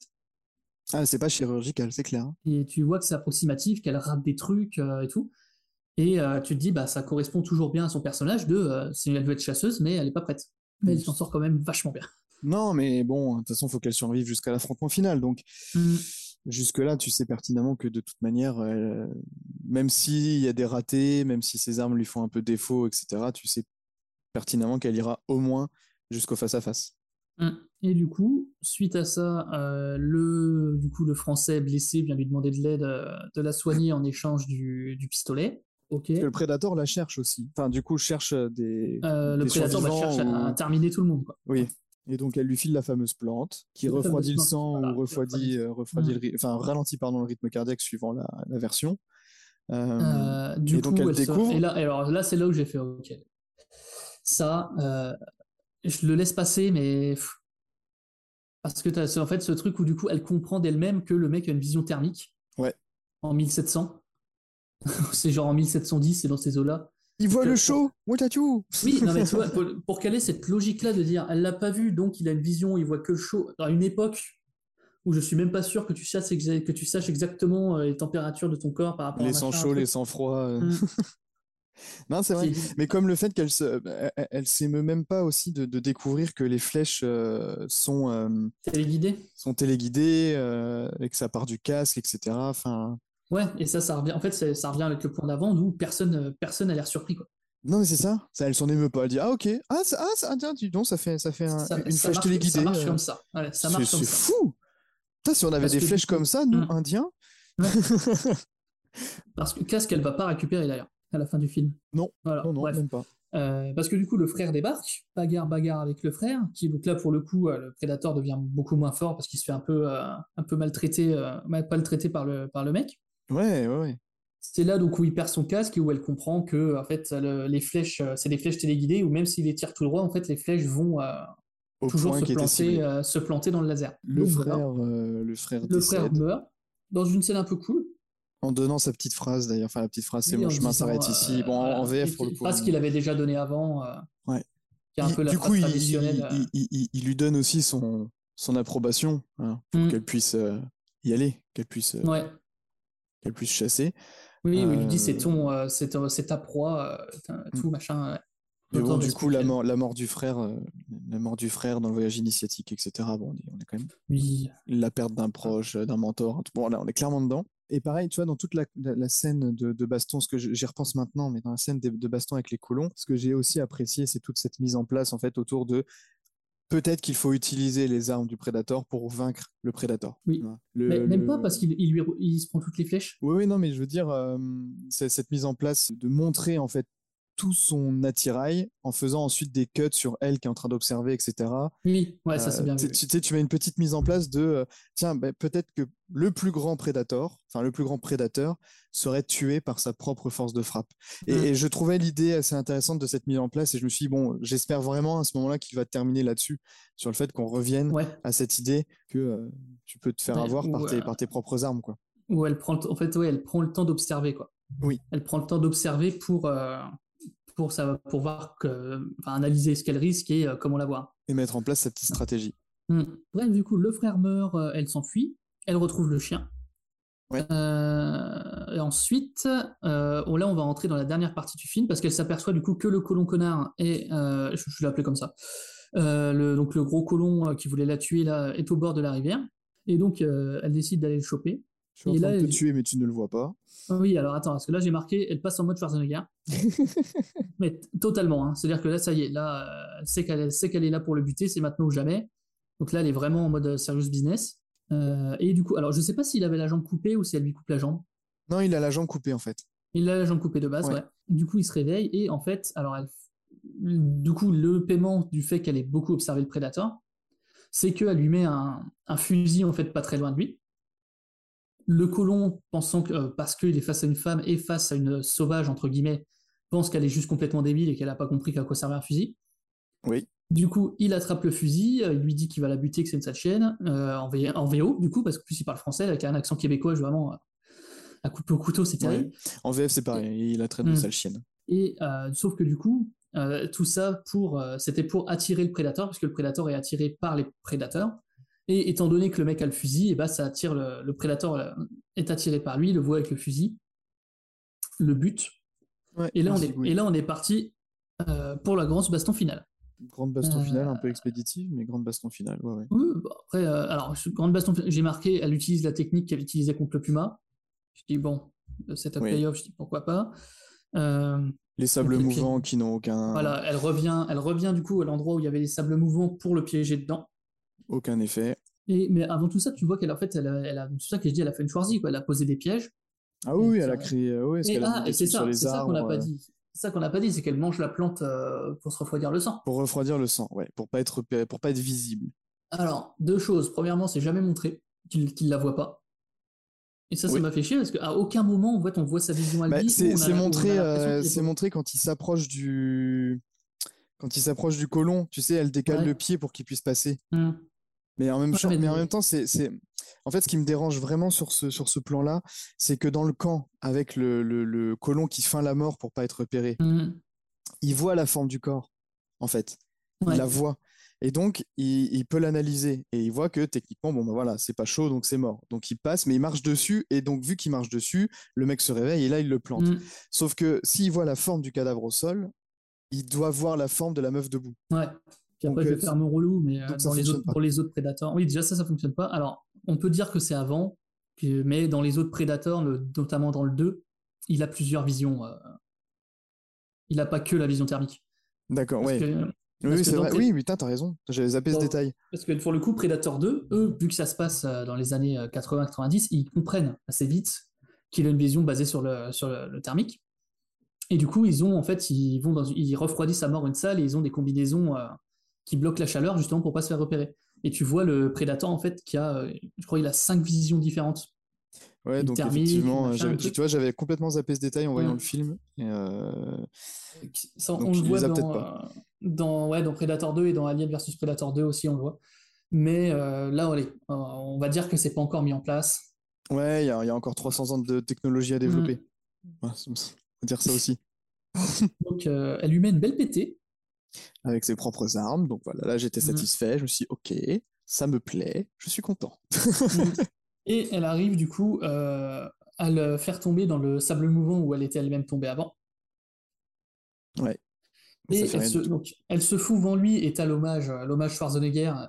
Ah, c'est pas chirurgical, c'est clair. hein. et tu vois que c'est approximatif, qu'elle rate des trucs euh, et tout. Et euh, tu te dis, bah, ça correspond toujours bien à son personnage de, euh, elle veut être chasseuse, mais elle n'est pas prête. Mais elle s'en sort quand même vachement bien. Non, mais bon, de toute façon, il faut qu'elle survive jusqu'à l'affrontement final. Donc, Mm. jusque-là, tu sais pertinemment que de toute manière, euh, même s'il y a des ratés, même si ses armes lui font un peu défaut, etc., tu sais pertinemment qu'elle ira au moins jusqu'au face-à-face. Mm. Et du coup, suite à ça, euh, le, du coup, le Français blessé vient lui demander de l'aide, euh, de la soigner en échange du, du pistolet. Ok. Parce que le prédateur la cherche aussi. Enfin, du coup, cherche des. Euh, le des prédateur va survivants chercher ou- à terminer tout le monde. Quoi. Oui. Et donc, elle lui file la fameuse plante qui La refroidit le plante, sang voilà, ou refroidit, refroidit Mm. le ry- enfin, ralentit pardon, le rythme cardiaque suivant la, la version. Du et donc, coup, elle elle se- découvre. Et là, alors là, c'est là où j'ai fait OK. Ça, je le laisse passer, mais pff, parce que t'as ce- en fait ce truc où du coup, elle comprend d'elle-même que le mec a une vision thermique. Ouais. En 1700. c'est genre en 1710, c'est dans ces eaux-là. Il voit le show What a you? Oui, non mais tu vois, pour, pour quelle est cette logique-là de dire, elle l'a pas vu, donc il a une vision, il voit que le show. À une époque où je suis même pas sûr que tu que tu saches exactement euh, les températures de ton corps par rapport à Les sangs chauds, les sangs froids. euh. Non, c'est vrai. C'est- Mais comme le fait qu'elle se, elle, elle s'émeut même pas aussi de, de découvrir que les flèches euh, sont, euh, Téléguidé sont téléguidées euh, et que ça part du casque, etc. Enfin, Ouais, et ça, ça revient. En fait, c'est- ça revient avec le point d'avant où personne, personne n'a l'air surpris. Quoi. non, mais c'est ça. Ça, elle s'en émeut pas. Elle dit ah ok, ah ça, ah, ça- ah, tiens, dis donc, ça fait, ça fait un- Ça, une flèche marche, téléguidée. ça marche comme ça. Ouais, ça C'est marche comme c'est ça. fou. Putain, si on avait Parce des flèches coup- comme ça, nous, Mm. Indiens. Parce que casque, elle va pas récupérer d'ailleurs à la fin du film. Non, Voilà, non, non, bref. même pas. Euh, parce que du coup, le frère débarque, bagarre, bagarre avec le frère, qui donc là, pour le coup, euh, le prédateur devient beaucoup moins fort parce qu'il se fait un peu, euh, un peu maltraité, euh, mal maltraité par le, par le mec. Ouais, ouais, ouais. C'est là donc où il perd son casque et où elle comprend que en fait le- les flèches, c'est des flèches téléguidées où même s'il les tire tout droit, en fait les flèches vont Au toujours se planter, se planter dans le laser. Le Donc, frère, le frère le frère meurt dans une scène un peu cool. En donnant sa petite phrase d'ailleurs, enfin la petite phrase, c'est Oui, mon chemin s'arrête euh, ici. Bon, en- VF pour le coup. phrase on- qu'il avait déjà donné avant. euh, Ouais. Qui est un Il- peu la du coup, il, traditionnelle. il- euh, il- il- il lui donne aussi son, son approbation hein, pour Mm. qu'elle puisse euh, y aller, qu'elle puisse, euh, Ouais. qu'elle puisse chasser. Oui, il lui dit c'est Euh, ton, euh, c'est ta proie, euh, t'as- tout machin. Mais bon, du coup, la mort, la mort du frère, euh, la mort du frère dans le voyage initiatique, etc. Bon, on est, on est quand même Oui. la perte d'un proche, euh, d'un mentor. Bon, là, on est clairement dedans. Et pareil, tu vois, dans toute la, la- la scène de, de baston, ce que j'y repense maintenant, mais dans la scène de, de baston avec les colons, ce que j'ai aussi apprécié, c'est toute cette mise en place en fait autour de peut-être qu'il faut utiliser les armes du prédateur pour vaincre le prédateur. Oui. Le- Mais même le- pas parce qu'il il lui, il se prend toutes les flèches. Oui, oui, non, mais je veux dire, euh, c'est cette mise en place de montrer en fait tout son attirail en faisant ensuite des cuts sur elle qui est en train d'observer, etc. Oui, ouais, ça c'est Euh, bien tu-. Tu, tu sais, tu mets une petite mise en place de euh, tiens, ben, peut-être que le plus grand prédateur, enfin le plus grand prédateur, serait tué par sa propre force de frappe. Et, Mm. et je trouvais l'idée assez intéressante de cette mise en place et je me suis dit, bon, j'espère vraiment à ce moment-là qu'il va terminer là-dessus, sur le fait qu'on revienne Ouais. à cette idée que euh, tu peux te faire Ouais, avoir par tes, par tes propres armes. quoi. Où elle prend, en fait, ouais, elle prend le temps d'observer quoi. Oui. Elle prend le temps d'observer pour, euh, pour ça, pour voir que, enfin, analyser ce qu'elle risque et euh, comment la voir. Et mettre en place sa petite stratégie. Bref, du coup, le frère meurt, euh, elle s'enfuit, elle retrouve le chien. Ouais. Euh, et ensuite, oh, là, on va rentrer dans la dernière partie du film parce qu'elle s'aperçoit du coup que le colon connard est, je, je l'ai appelé comme ça, le, donc le gros colon qui voulait la tuer là est au bord de la rivière et donc elle décide d'aller le choper. Je suis en train là, de te tuer, mais tu ne le vois pas. Ah Oui, alors attends, parce que là j'ai marqué, elle passe en mode Schwarzenegger. Mais totalement, hein. c'est-à-dire que là, ça y est, là, euh, elle sait qu'elle elle sait qu'elle est là pour le buter, c'est maintenant ou jamais. Donc là, elle est vraiment en mode euh, serious business. Euh, et du coup, alors je sais pas s'il avait la jambe coupée ou si elle lui coupe la jambe. Non, il a la jambe coupée en fait. Il a la jambe coupée de base, Ouais. ouais. Du coup, il se réveille et en fait, alors elle, du coup, le paiement du fait qu'elle ait beaucoup observé le prédateur, c'est qu'elle lui met un, un fusil en fait pas très loin de lui. Le colon, pensant que euh, parce qu'il est face à une femme et face à une sauvage entre guillemets, pense qu'elle est juste complètement débile et qu'elle n'a pas compris qu'à quoi servait un fusil. Oui. Du coup, il attrape le fusil, euh, il lui dit qu'il va la buter, que c'est une sale chienne, euh, en, V- en VO, du coup, parce que plus il parle français, avec un accent québécois, je- vraiment, à couper au couteau, c'est terrible. En VF, c'est pareil. Il la traite de Mm. sale chienne. Et euh, sauf que du coup, tout ça pour, c'était pour attirer le prédateur, parce que le prédateur est attiré par les prédateurs. Et étant donné que le mec a le fusil, et bah, ça attire le, le prédateur euh, est attiré par lui, le voit avec le fusil, le but. Ouais, Et là, on est, oui. et là, on est parti euh, pour la grosse baston finale. Grande baston Euh, finale, un peu expéditive, mais grande baston finale. Ouais, ouais. Oui, bah, après, euh, alors, grande baston, j'ai marqué, elle utilise la technique qu'elle utilisait contre le Puma. Je dis, bon, le setup Oui. playoff, je dis pourquoi pas. Les sables mouvants qui n'ont aucun. Voilà, elle revient, elle revient du coup à l'endroit où il y avait les sables mouvants pour le piéger dedans. Aucun effet. Et, mais avant tout ça, tu vois qu'elle en fait, elle a, elle a- c'est ça que je dis, elle a fait une Schwarzy, quoi. Elle a posé des pièges. Ah oui, elle a créé. euh, ouais, Et, ah, et c'est ça, les c'est ça qu'on n'a pas euh, dit. C'est ça qu'on n'a pas dit, c'est qu'elle mange la plante euh, pour se refroidir le sang. Pour refroidir le sang, ouais, pour pas être repéré, pour pas être visible. Alors, deux choses. Premièrement, c'est jamais montré qu'il qu'il la voit pas. Et ça, ça Oui. m'a fait chier parce qu'à aucun moment, en fait, on voit sa vision à Bah, c'est on on montré, euh, c'est montré quand il s'approche du, quand il s'approche du colon. Tu sais, elle décale Ouais. le pied pour qu'il puisse passer. Hum. Mais en même, Ouais, champ- mais mais en des- même temps, c'est, c'est, en fait, ce qui me dérange vraiment sur ce, sur ce plan-là, c'est que dans le camp, avec le, le, le colon qui feint la mort pour pas être repéré, Hum. il voit la forme du corps, en fait. Ouais. Il la voit. Et donc, il, il peut l'analyser. Et il voit que techniquement, bon, ben voilà, c'est pas chaud, donc c'est mort. Donc, il passe, mais il marche dessus. Et donc, vu qu'il marche dessus, le mec se réveille et là, il le plante. Hum. Sauf que s'il voit la forme du cadavre au sol, il doit voir la forme de la meuf debout. Ouais. Puis après, Donc, je euh, vais faire mon relou, mais euh, dans les autres, pour les autres prédateurs. Oui, déjà, ça, ça fonctionne pas. Alors, on peut dire que c'est avant, mais dans les autres prédateurs, notamment dans le 2, il a plusieurs visions. euh, Il n'a pas que la vision thermique. D'accord, ouais. que- Oui, c'est vrai. Oui, putain, t'as raison. J'avais zappé ce détail. Parce que pour le coup, Predator 2, eux, vu que ça se passe euh, dans les années 80-90, ils comprennent assez vite qu'il a une vision basée sur le, sur le, le thermique. Et du coup, ils ont en fait, ils vont dans, ils refroidissent à mort une salle et ils ont des combinaisons euh, qui bloquent la chaleur justement pour pas se faire repérer. Et tu vois le Predator en fait qui a, euh, je crois, il a cinq visions différentes. Ouais, Une donc thermique, effectivement, tu vois, j'avais complètement zappé ce détail en voyant Ouais. le film. Et, euh, Ça, Donc, on le voit dans, peut-être pas. euh, dans, ouais, dans Predator 2 et dans Alien vs Predator 2 aussi, on le voit. Mais euh, là, allez, on va dire que c'est pas encore mis en place. Ouais, il y, a il y a encore 300 ans de technologie à développer. Mm. Ouais, c'est- faut dire ça aussi. Donc, euh, elle lui met une belle pétée. Avec ses propres armes. Donc voilà, là, j'étais Mm. satisfait. Je me suis dit, ok, ça me plaît, je suis content. Et elle arrive du coup euh, à le faire tomber dans le sable mouvant où elle était elle-même tombée avant. Ouais. Et elle se, donc, elle se fout devant lui et t'as l'hommage, euh, l'hommage Schwarzenegger euh,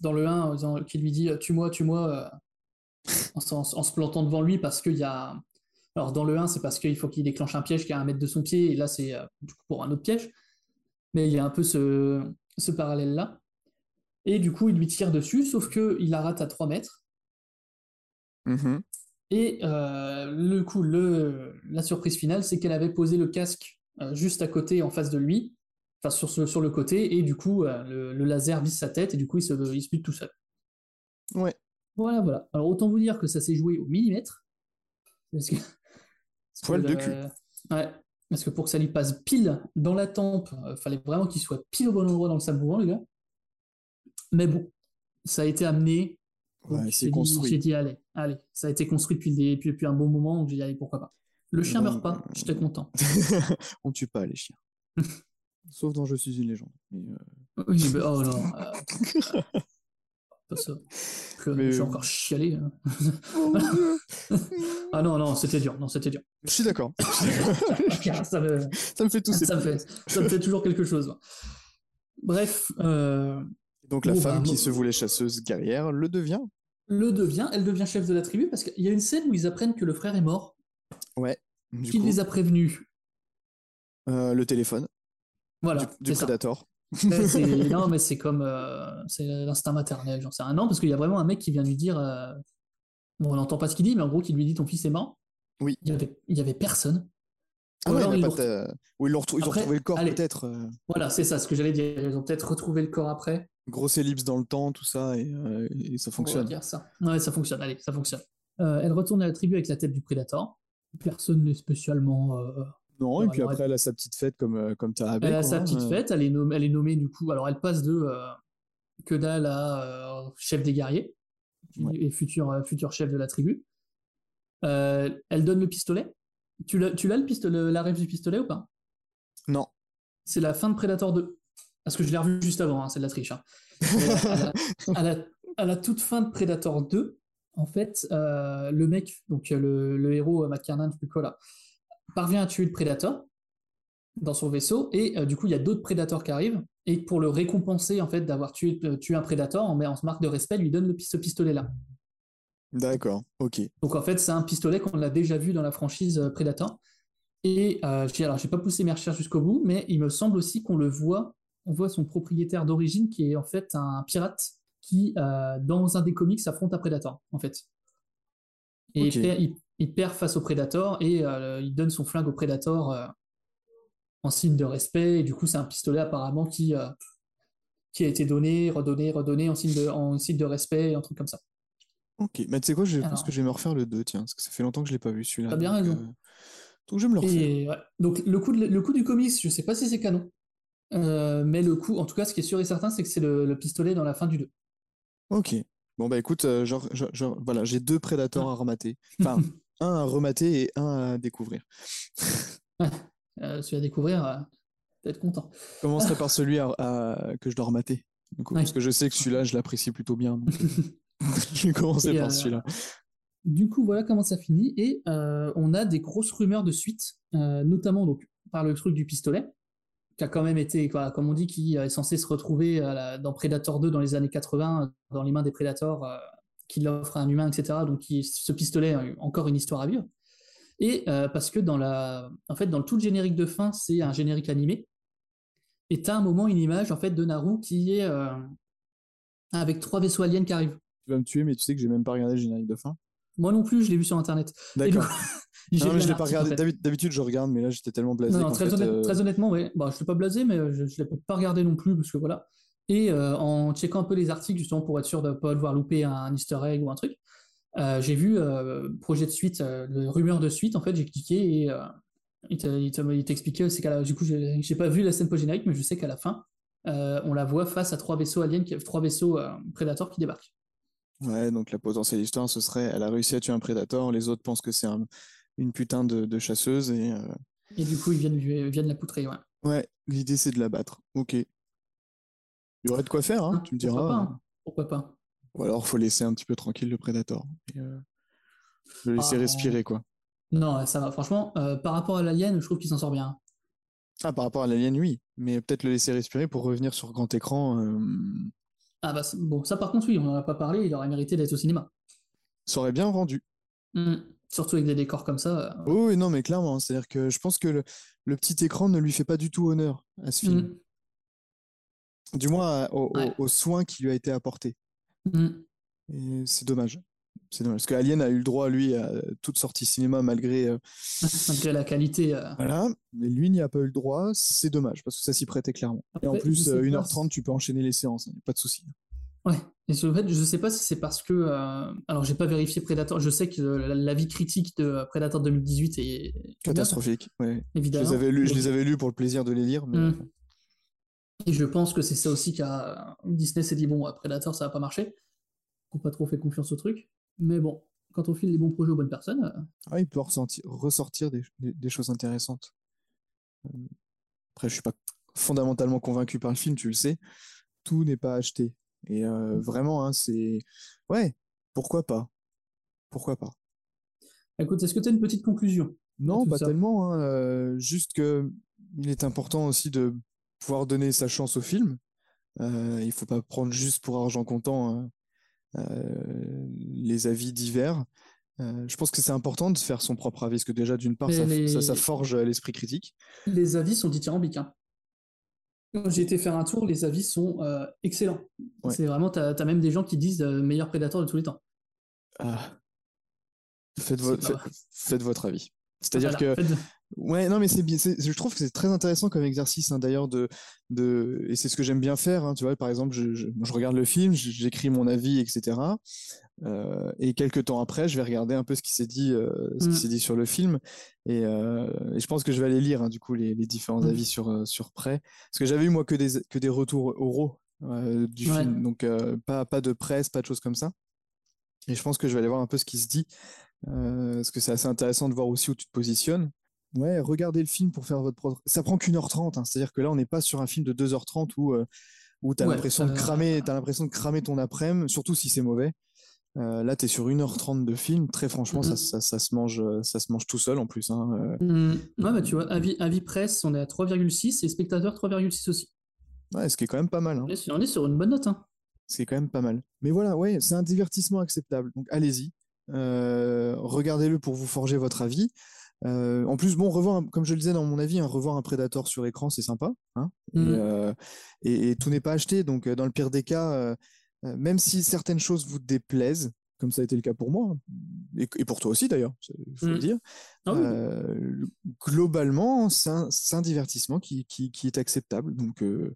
dans le 1 en disant- qui lui dit Tue-moi, tue-moi, euh, en, se- en se- en se plantant devant lui parce qu'il y a. Alors dans le 1, c'est parce qu'il faut qu'il déclenche un piège qui est à un mètre de son pied, et là c'est pour un autre piège. Mais il y a un peu ce, ce parallèle-là. Et du coup, il lui tire dessus, sauf qu'il la rate à 3 mètres. Mhm. Et euh, le coup, le, la surprise finale, c'est qu'elle avait posé le casque euh, juste à côté, en face de lui, enfin sur, ce- sur le côté, et du coup, euh, le, le laser vise sa tête, et du coup, il se, il se bute tout seul. Ouais. Voilà, voilà. Alors, autant vous dire que ça s'est joué au millimètre. Parce que, parce Poil que de cul. Ouais. Parce que pour que ça lui passe pile dans la tempe, il fallait vraiment qu'il soit pile au bon endroit dans le sable mouvant, les gars. Mais bon, ça a été amené. Ouais, c'est j'ai dit- construit. J'ai dit, allez, allez. Ça a été construit depuis, depuis, depuis un bon moment, donc j'ai dit, allez, pourquoi pas. Le chien Donc, meurt pas, j'étais content. On tue pas les chiens. Sauf dans Je suis une légende. Mais, euh, Oui, mais- oh non. euh, pas ça. Je, Mais- je suis encore chialé. hein. ah non, non, c'était dur. Non, c'était dur. Je suis d'accord. ça, me, Ça me fait tousser. ça, me fait, ça me fait toujours quelque chose. Bref, euh, Donc la femme bah, qui se voulait chasseuse guerrière le devient. le devient, elle devient chef de la tribu parce qu'il y a une scène où ils apprennent que le frère est mort. Ouais. Du Qui coup, les a prévenus euh, le téléphone Voilà, du, du non, mais c'est comme euh, c'est l'instinct maternel, j'en sais rien. Non, parce qu'il y a vraiment un mec qui vient lui dire. euh, Bon, on n'entend pas ce qu'il dit, mais en gros, qui lui dit ton fils est mort. Oui. Il y avait, il y avait personne. Ah Ou ouais, alors il ils l'ont de- ils, l'ont retrou- ils ont retrouvé le corps peut-être. euh, Voilà, c'est ça ce que j'allais dire. Ils ont peut-être retrouvé le corps après. grosse ellipse dans le temps, tout ça, et, euh, et ça On va fonctionne. dire ça. Ouais, ça fonctionne. Allez, ça fonctionne. Euh, elle retourne à la tribu avec la tête du Predator. Personne n'est spécialement. euh, Non, et puis alors, après, elle a sa petite fête comme, euh, comme t'as Elle a sa petite fête, elle est, nommée, elle est nommée du coup. Alors elle passe de euh, que dalle à euh, chef des guerriers Ouais. et futur, euh, futur chef de la tribu. Euh, elle donne le pistolet. Tu l'as, tu l'as le pistolet, la rêve du pistolet ou pas? Non. C'est la fin de Predator 2. Parce que je l'ai revu juste avant, hein, c'est de la triche. hein. À, la, à la- à la toute fin de Predator 2, en fait, euh, le mec, donc euh, le, le héros euh, McKiernan, je sais plus quoi là, parvient à tuer le Predator dans son vaisseau, et euh, du coup, il y a d'autres Predators qui arrivent, et pour le récompenser en fait d'avoir tué, euh, tué un Predator, on met en marque de respect, lui donne le, ce pistolet-là. D'accord, ok. Donc en fait, c'est un pistolet qu'on a déjà vu dans la franchise euh, Predator. Et euh, alors, j'ai pas poussé mes recherches jusqu'au bout, mais il me semble aussi qu'on le voit, on voit son propriétaire d'origine qui est en fait un pirate qui, euh, dans un des comics, affronte un Predator, en fait. Et il, il- perd face au Predator et euh, il donne son flingue au Predator euh, en signe de respect. Et du coup, c'est un pistolet apparemment qui, euh, qui a été donné, redonné, redonné en signe de, en signe de respect, un truc comme ça. Ok, mais tu sais quoi, je pense que je vais me refaire le 2, tiens, parce que ça fait longtemps que je l'ai pas vu celui-là. T'as bien donc, raison. Donc je vais me le refaire. Ouais. donc le coup, de- le coup du comics, je sais pas si c'est canon. Mais le coup, en tout cas, ce qui est sûr et certain, c'est que c'est le, le pistolet dans la fin du 2. Ok. Bon bah écoute, euh, genre, genre- genre, voilà, j'ai deux prédateurs à remater. Enfin, un à remater et un à découvrir. Euh, celui à découvrir, euh, peut-être content. Je commencerai par celui à, à- que je dois remater. du coup, Ouais. Parce que je sais que celui-là, je l'apprécie plutôt bien. donc, euh, je vais commencer Et, par celui-là. Du coup, voilà comment ça finit. Et on a des grosses rumeurs de suite, notamment donc, par le truc du pistolet, qui a quand même été, quoi, comme on dit, qui est censé se retrouver dans Predator 2 dans les années 80, dans les mains des Predators, qui l'offre à un humain, etc. Donc ce pistolet a encore une histoire à vivre. Et euh, parce que dans, la, en fait, dans le tout le générique de fin, c'est un générique animé. Et t'as un moment, une image en fait, de Naru qui est euh, avec trois vaisseaux aliens qui arrivent. Tu vas me tuer, mais tu sais que j'ai même pas regardé le générique de fin. Moi non plus, je l'ai vu sur internet. D'accord. Non, mais je l'ai pas en regardé. fait. D'habitude, je regarde, mais là, j'étais tellement blasé. Non, non, qu'en très, fait, honnête- euh, très honnêtement, ouais. Bah, je ne l'ai pas blasé, mais je ne l'ai pas regardé non plus, parce que voilà. Et euh, en checkant un peu les articles, justement, pour être sûr de ne pas devoir louper un, easter egg ou un truc, euh, j'ai vu euh, projet de suite, euh, le rumeur de suite, en fait, j'ai cliqué et il te- il te- il t'expliquait, c'est qu'à la- du coup, j'ai j'ai pas vu la scène post-générique, mais je sais qu'à la fin, on la voit face à trois vaisseaux aliens, qui, trois vaisseaux prédateurs qui débarquent. Ouais, donc la potentielle histoire, ce serait elle a réussi à tuer un prédateur, les autres pensent que c'est un- une putain de, de chasseuse et Et du coup, ils viennent, lui- viennent la poutrer, ouais. ouais, l'idée c'est de la battre. Ok. Il y aurait de quoi faire, hein, tu me Pourquoi diras. pas, hein. Pourquoi pas Ou alors faut laisser un petit peu tranquille le prédateur. Et, euh, le laisser Ah. respirer, quoi. Non, ça va. Franchement, euh, par rapport à l'alien, je trouve qu'il s'en sort bien. Ah, par rapport à l'alien, oui, mais peut-être le laisser respirer pour revenir sur grand écran. euh, Ah bah bon, ça par contre oui, on n'en a pas parlé, il aurait mérité d'être au cinéma. ça aurait bien rendu. Mm. Surtout avec des décors comme ça. Oh, oui, non, mais clairement, c'est-à-dire que je pense que le, le petit écran ne lui fait pas du tout honneur à ce film. mm, Du moins au, Ouais. au soin qui lui a été apporté. mm. Et c'est dommage. C'est dommage. Parce que Alien a eu le droit, lui, à toute sortie cinéma malgré. euh, Malgré la qualité. euh, Voilà. Mais lui n'y a pas eu le droit. C'est dommage parce que ça s'y prêtait clairement. Et en plus, je sais euh, pas 1h30, tu peux enchaîner les séances. hein, Pas de souci. Ouais. Et sur le fait, je sais pas si c'est parce que. euh, Alors j'ai pas vérifié Predator, je sais que la- l'avis critique de Predator 2018 est. Catastrophique. Ouais. Je Évidemment. les, avais lus, je les avais lus pour le plaisir de les lire. Mais... Mm. Et je pense que c'est ça aussi qu'a Disney s'est dit bon, Predator ça va pas marcher. Ils ont pas trop fait confiance au truc. Mais bon, quand on file les bons projets aux bonnes personnes, euh, Ah, il peut ressentir, ressortir des, des- des choses intéressantes. Euh, Après, je suis pas fondamentalement convaincu par le film, tu le sais. Tout n'est pas acheté. Et euh, vraiment, hein, c'est. Ouais, pourquoi pas? Pourquoi pas? Écoute, est-ce que tu as une petite conclusion Non, pas ça? tellement. hein, euh, juste que il est important aussi de pouvoir donner sa chance au film. Euh, il faut pas prendre juste pour argent comptant hein, euh, les avis divers. Euh, je pense que c'est important de faire son propre avis, parce que déjà, d'une part, ça, les- ça, ça forge l'esprit critique. Les avis sont dithyrambiques. hein. Quand J'ai été faire un tour, les avis sont euh, excellents. Ouais. C'est vraiment, t'as as même des gens qui disent euh, meilleur prédateur de tous les temps. Ah. Vo- faites votre avis. C'est-à-dire Voilà, que Ouais, non, mais c'est bien. Je trouve que c'est très intéressant comme exercice, hein, d'ailleurs, de, de, et c'est ce que j'aime bien faire. hein, tu vois, par exemple, je, je, je regarde le film, j'écris mon avis, etc. euh, et quelques temps après, je vais regarder un peu ce qui s'est dit, euh, ce qui Mm. s'est dit sur le film. Et, euh, et je pense que je vais aller lire, hein, du coup, les, les différents Mm. avis sur, sur prêt. Parce que j'avais eu, moi, que des, que des retours oraux du Ouais. film. Donc, pas, pas de presse, pas de choses comme ça. Et je pense que je vais aller voir un peu ce qui se dit. Euh, parce que c'est assez intéressant de voir aussi où tu te positionnes. Ouais, regardez le film pour faire votre propre. Ça prend qu'une heure trente, hein, c'est-à-dire que là, on n'est pas sur un film de 2h30 où, euh, où tu as Ouais, l'impression de cramer, t'as l'impression de cramer ton après-midi, surtout si c'est mauvais. Euh, là, tu es sur 1h30 de film, très franchement, ça, Mhm. ça, ça se mange, ça se mange tout seul en plus. hein. Mm. Ouais, bah tu vois, avis, avis presse, on est à 3,6 et spectateurs 3,6 aussi. Ouais, ce qui est quand même pas mal. hein. On est sur- une bonne note. Hein. Ce qui est quand même pas mal. Mais voilà, ouais, c'est un divertissement acceptable. Donc allez-y, regardez-le pour vous forger votre avis. Euh, en plus, bon, revoir, comme je le disais dans mon avis, un revoir un Predator sur écran, c'est sympa. hein. Et, Mhm. euh, et, et tout n'est pas acheté. Donc, euh, dans le pire des cas, euh, Euh, même si certaines choses vous déplaisent, comme ça a été le cas pour moi, hein, et, et pour toi aussi d'ailleurs, il faut Mm. le dire, Ah oui. euh, globalement, c'est un, divertissement qui, qui, qui est acceptable. Donc, euh,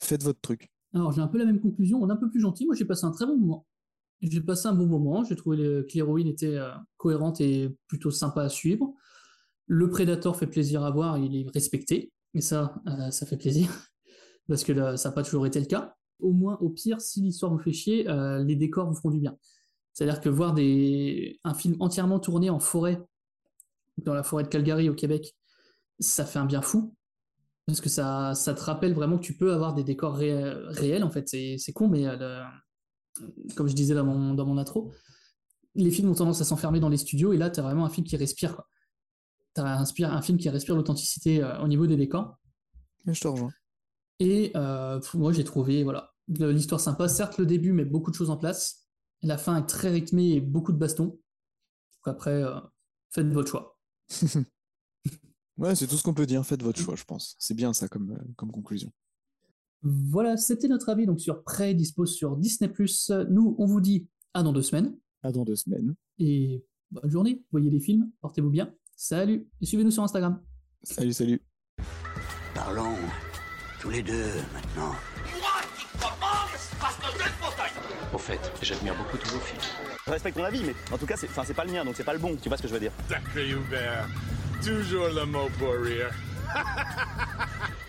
faites votre truc. Alors, j'ai un peu la même conclusion, on est un peu plus gentil. Moi, j'ai passé un très bon moment. J'ai passé un bon moment. J'ai trouvé que l'héroïne était euh, cohérente et plutôt sympa à suivre. Le Predator fait plaisir à voir, il est respecté. Et ça, euh, ça fait plaisir. Parce que ça n'a pas toujours été le cas. Au moins, au pire, si l'histoire vous fait chier, euh, les décors vous feront du bien. C'est-à-dire que voir un film entièrement tourné en forêt, dans la forêt de Calgary au Québec, ça fait un bien fou. Parce que ça, ça te rappelle vraiment que tu peux avoir des décors ré- réels, en fait. C'est con, mais comme je disais dans mon, dans mon intro, les films ont tendance à s'enfermer dans les studios, et là, tu as vraiment un film qui respire. quoi. Tu as un, film qui respire l'authenticité euh, au niveau des décors. Je te rejoins. Et euh, moi, j'ai trouvé voilà, l'histoire sympa. Certes, le début met beaucoup de choses en place. La fin est très rythmée et beaucoup de bastons. Donc après, euh, faites votre choix. Ouais, c'est tout ce qu'on peut dire. Faites votre choix, je pense. C'est bien ça comme, comme conclusion. Voilà, c'était notre avis donc sur dispose sur Disney+. Nous, on vous dit à dans deux semaines. À dans deux semaines. Et bonne journée. Voyez les films, portez-vous bien. Salut. Et suivez-nous sur Instagram. Salut, salut. Parlons tous les deux maintenant. Moi qui commence parce que j'ai le fauteuil Au fait, j'admire beaucoup tous vos films. Je respecte ton avis, mais en tout cas, c'est enfin, c'est pas le mien, donc c'est pas le bon. Tu vois ce que je veux dire Sacré Hubert. Toujours le mot pour rire.